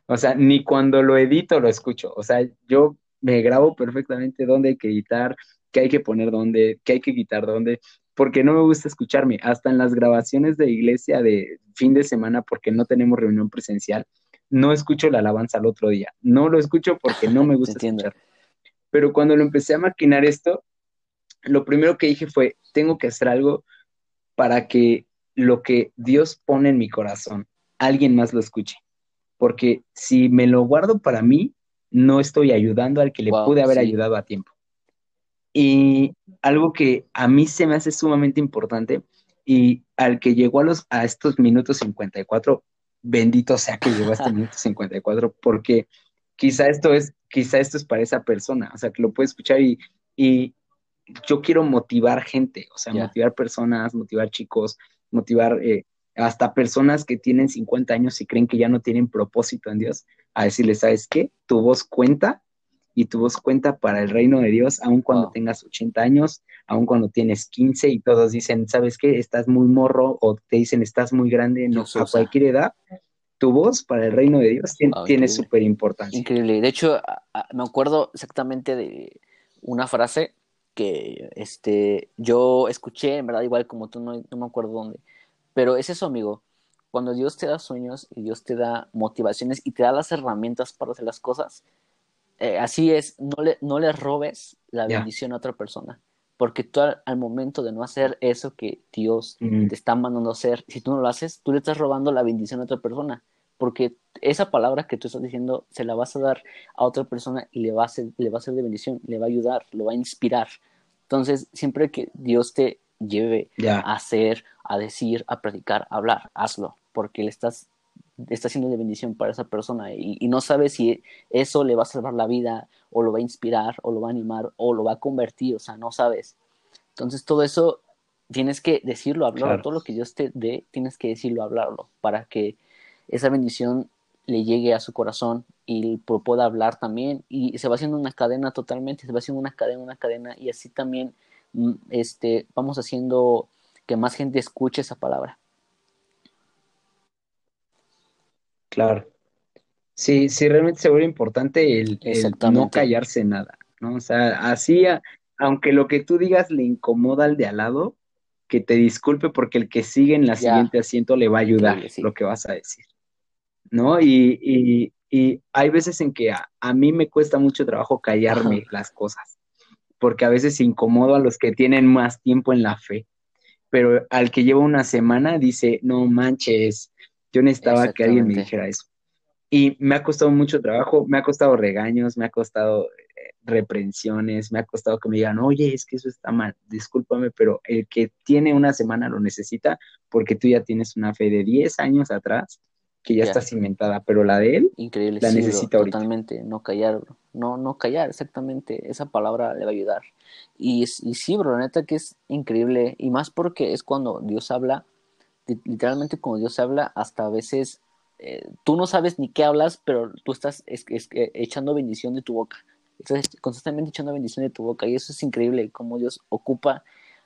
O sea, ni cuando lo edito lo escucho. O sea, yo me grabo perfectamente dónde hay que editar, qué hay que poner dónde, qué hay que quitar dónde, porque no me gusta escucharme. Hasta en las grabaciones de iglesia de fin de semana, porque no tenemos reunión presencial, no escucho la alabanza al otro día. No lo escucho porque no me [LAUGHS] gusta escuchar. Pero cuando lo empecé a maquinar esto, lo primero que dije fue, tengo que hacer algo para que lo que Dios pone en mi corazón, alguien más lo escuche. Porque si me lo guardo para mí, no estoy ayudando al que le pude haber ayudado a tiempo. Y algo que a mí se me hace sumamente importante y al que llegó a, los, a estos minutos 54, bendito sea que llegó a este [LAUGHS] minuto 54, porque quizá esto es, quizá esto es para esa persona, o sea, que lo puede escuchar y, y yo quiero motivar gente, o sea, motivar personas, motivar chicos, motivar eh, hasta personas que tienen 50 años y creen que ya no tienen propósito en Dios, a decirles, ¿sabes qué? Tu voz cuenta y tu voz cuenta para el reino de Dios, aun cuando tengas 80 años, aun cuando tienes 15 y todos dicen, ¿sabes qué? Estás muy morro o te dicen, estás muy grande, no, a cualquier edad. Tu voz para el reino de Dios tiene, súper importancia. Increíble. De hecho, me acuerdo exactamente de una frase que este, yo escuché, en verdad, igual como tú, no, no me acuerdo dónde, pero es eso, amigo. Cuando Dios te da sueños y Dios te da motivaciones y te da las herramientas para hacer las cosas, eh, así es, no le, no le robes la bendición a otra persona. Porque tú al, momento de no hacer eso que Dios te está mandando a hacer, si tú no lo haces, tú le estás robando la bendición a otra persona. Porque esa palabra que tú estás diciendo se la vas a dar a otra persona y le va a ser, le va a ser de bendición, le va a ayudar, lo va a inspirar. Entonces, siempre que Dios te lleve a hacer, a decir, a predicar, a hablar, hazlo, porque le estás está siendo de bendición para esa persona y, no sabes si eso le va a salvar la vida o lo va a inspirar o lo va a animar o lo va a convertir, o sea, no sabes. Entonces todo eso tienes que decirlo, hablarlo, todo lo que Dios te dé, tienes que decirlo, hablarlo, para que esa bendición le llegue a su corazón y pueda hablar también y se va haciendo una cadena totalmente, se va haciendo una cadena, una cadena y así también Mm, este, vamos haciendo que más gente escuche esa palabra. Claro. Sí, sí, realmente se vuelve importante el, no callarse nada, ¿no? O sea, así, aunque lo que tú digas le incomoda al de al lado, que te disculpe porque el que sigue en la siguiente asiento le va a ayudar lo que vas a decir, ¿no? Y, hay veces en que a, mí me cuesta mucho trabajo callarme las cosas porque a veces incomodo a los que tienen más tiempo en la fe, pero al que lleva una semana dice, no manches, yo necesitaba que alguien me dijera eso. Y me ha costado mucho trabajo, me ha costado regaños, me ha costado eh, reprensiones, me ha costado que me digan, oye, es que eso está mal, discúlpame, pero el que tiene una semana lo necesita porque tú ya tienes una fe de 10 años atrás que ya, está cimentada, pero la de él Increíble, la necesita Totalmente, no callar, no, no callar, exactamente, esa palabra le va a ayudar. Y, y sí, bro, la neta que es increíble, y más porque es cuando Dios habla, literalmente cuando Dios habla, hasta a veces eh, tú no sabes ni qué hablas, pero tú estás es, echando bendición de tu boca. Estás constantemente echando bendición de tu boca, y eso es increíble, cómo Dios ocupa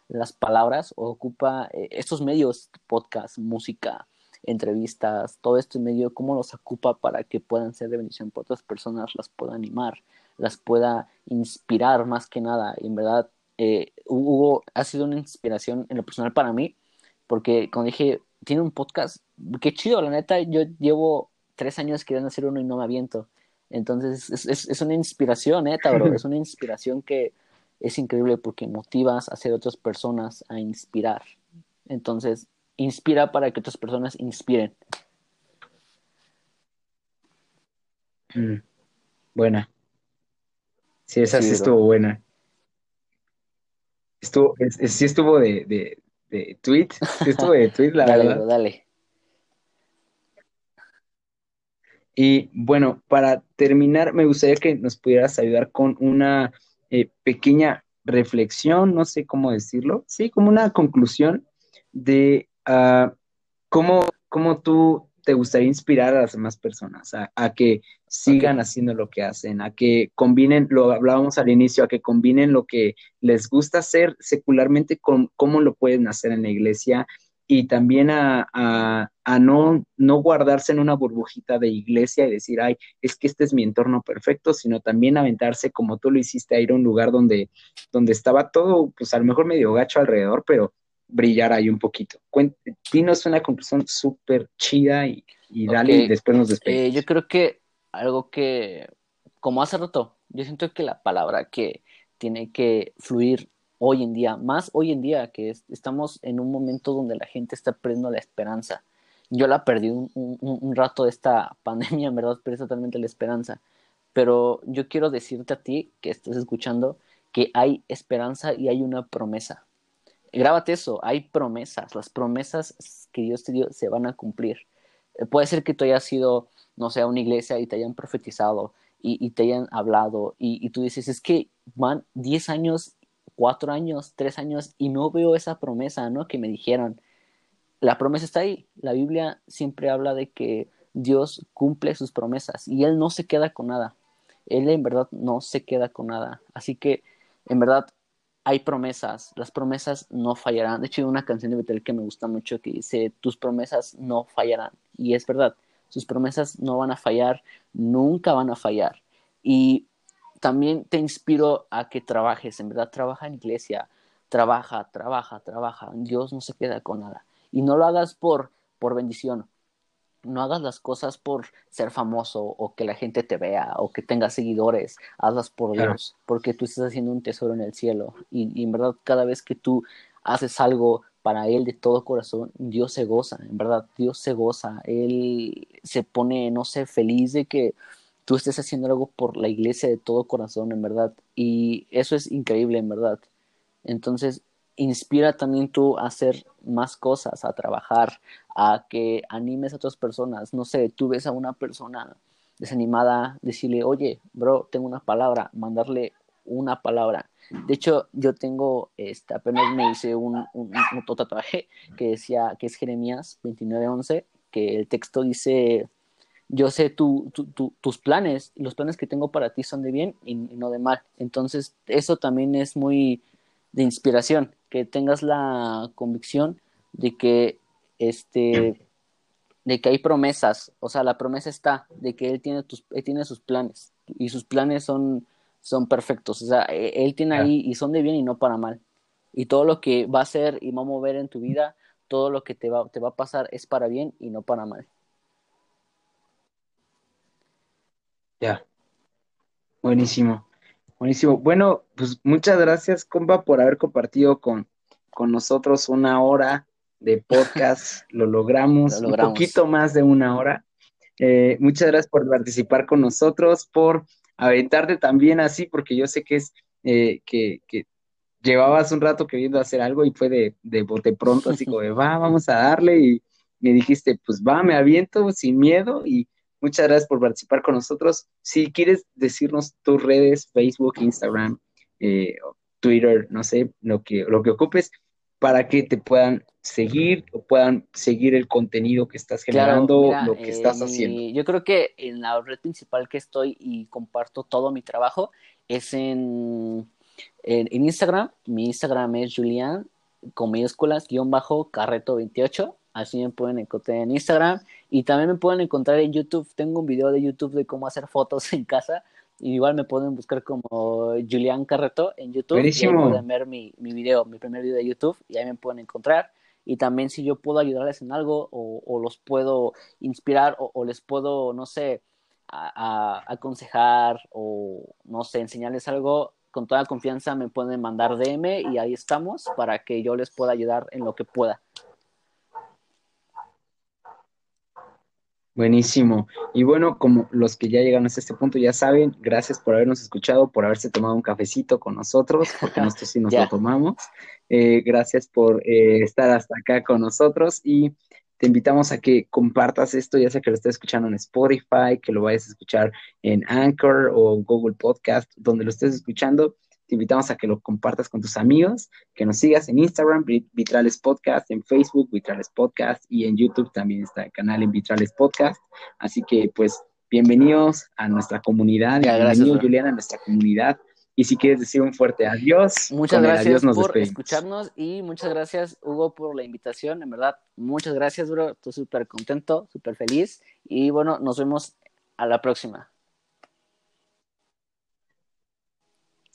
las palabras, ocupa eh, estos medios, podcast, música, entrevistas, todo esto en medio, cómo los ocupa para que puedan ser de bendición para otras personas, las pueda animar, las pueda inspirar más que nada. Y en verdad, eh, Hugo ha sido una inspiración en lo personal para mí, porque cuando dije, tiene un podcast, qué chido, la neta, yo llevo tres años queriendo hacer uno y no me aviento. Entonces, es, es, una inspiración, neta, bro, [LAUGHS] es una inspiración que es increíble porque motivas a hacer otras personas a inspirar. Entonces, inspira para que otras personas inspiren. Mm, buena. Sí, esa sí, estuvo buena. Estuvo, sí estuvo de, de, de tweet, estuvo de tweet, la [LAUGHS] dale, verdad. dale. Y bueno, para terminar, me gustaría que nos pudieras ayudar con una eh, pequeña reflexión, no sé cómo decirlo, sí, como una conclusión de uh, cómo, cómo tú te gustaría inspirar a las demás personas, a, que sigan haciendo lo que hacen, a que combinen, lo hablábamos al inicio, a que combinen lo que les gusta hacer secularmente con cómo lo pueden hacer en la iglesia y también a, a, no, no guardarse en una burbujita de iglesia y decir, ay, es que este es mi entorno perfecto, sino también aventarse como tú lo hiciste, a ir a un lugar donde, donde estaba todo, pues a lo mejor medio gacho alrededor, pero brillar ahí un poquito. dinos una conclusión súper chida y, dale y después nos despedimos. Eh, yo creo que algo que, como hace rato, yo siento que la palabra que tiene que fluir hoy en día, más hoy en día que estamos en un momento donde la gente está perdiendo la esperanza. Yo la perdí un, un rato de esta [LAUGHS] pandemia, en verdad, perdí totalmente la esperanza. Pero yo quiero decirte a ti que estás escuchando que hay esperanza y hay una promesa grábate eso, hay promesas, las promesas que Dios te dio se van a cumplir. Eh, puede ser que tú hayas sido, no sé, una iglesia y te hayan profetizado y, te hayan hablado y, tú dices, es que van 10 años, 4 años, 3 años y no veo esa promesa, ¿no? Que me dijeron. La promesa está ahí. La Biblia siempre habla de que Dios cumple sus promesas y Él no se queda con nada. Él en verdad no se queda con nada. Así que, en verdad, hay promesas, las promesas no fallarán. De hecho, hay una canción de Betel que me gusta mucho que dice, tus promesas no fallarán. Y es verdad, sus promesas no van a fallar, nunca van a fallar. Y también te inspiro a que trabajes, en verdad, trabaja en iglesia, trabaja, trabaja, trabaja. Dios no se queda con nada. Y no lo hagas por, por bendición, no hagas las cosas por ser famoso o que la gente te vea o que tengas seguidores, hazlas por Dios, porque tú estás haciendo un tesoro en el cielo y, en verdad cada vez que tú haces algo para Él de todo corazón, Dios se goza, en verdad, Dios se goza, Él se pone, no sé, feliz de que tú estés haciendo algo por la iglesia de todo corazón, en verdad, y eso es increíble, en verdad. Entonces, inspira también tú a hacer más cosas, a trabajar, a que animes a otras personas. No sé, tú ves a una persona desanimada, decirle, oye, bro, tengo una palabra, mandarle una palabra. De hecho, yo tengo, este, apenas me hice un, un, tatuaje que decía, que es Jeremías 29:11, que el texto dice, yo sé tu, tu, tus planes, los planes que tengo para ti son de bien y no de mal. Entonces, eso también es muy de inspiración, que tengas la convicción de que este de que hay promesas, o sea, la promesa está de que él tiene tus él tiene sus planes y sus planes son son perfectos, o sea, e, él tiene ahí y son de bien y no para mal. Y todo lo que va a hacer y va a mover en tu vida, todo lo que te va te va a pasar es para bien y no para mal. Ya. Buenísimo. Buenísimo. Bueno, pues muchas gracias, compa, por haber compartido con, con nosotros una hora de podcast. [LAUGHS] Lo logramos, un poquito más de una hora. Eh, muchas gracias por participar con nosotros, por aventarte también así, porque yo sé que es eh, que, que, llevabas un rato queriendo hacer algo y fue de, de bote pronto, así como de [LAUGHS] va, vamos a darle y me dijiste, pues va, me aviento sin miedo y Muchas gracias por participar con nosotros. Si quieres decirnos tus redes, Facebook, Instagram, eh, Twitter, no sé, lo que, lo que ocupes, para que te puedan seguir o puedan seguir el contenido que estás generando, lo que estás eh, haciendo. Yo creo que en la red principal que estoy y comparto todo mi trabajo es en, en, en Instagram. Mi Instagram es Julián con minúsculas guion bajo carreto 28 Así me pueden encontrar en Instagram y también me pueden encontrar en YouTube. Tengo un video de YouTube de cómo hacer fotos en casa. Y igual me pueden buscar como Julián Carreto en YouTube. Buenísimo. Y pueden ver mi, mi video, mi primer video de YouTube y ahí me pueden encontrar. Y también si yo puedo ayudarles en algo o, los puedo inspirar o, o les puedo, no sé, a, a, aconsejar o, no sé, enseñarles algo, con toda confianza me pueden mandar DM y ahí estamos para que yo les pueda ayudar en lo que pueda. Buenísimo. Y bueno, como los que ya llegaron hasta este punto ya saben, gracias por habernos escuchado, por haberse tomado un cafecito con nosotros, porque [LAUGHS] nosotros sí nos lo tomamos. Eh, gracias por eh, estar hasta acá con nosotros y te invitamos a que compartas esto, ya sea que lo estés escuchando en Spotify, que lo vayas a escuchar en Anchor o Google Podcast, donde lo estés escuchando te invitamos a que lo compartas con tus amigos, que nos sigas en Instagram, Vitrales Podcast, en Facebook, Vitrales Podcast, y en YouTube también está el canal en Vitrales Podcast. Así que, pues, bienvenidos a nuestra comunidad, bienvenido, Juliana, a nuestra comunidad. Y si quieres decir un fuerte adiós. Muchas gracias por escucharnos y muchas gracias, Hugo, por la invitación. En verdad, muchas gracias, bro. Estoy súper contento, súper feliz. Y bueno, nos vemos a la próxima.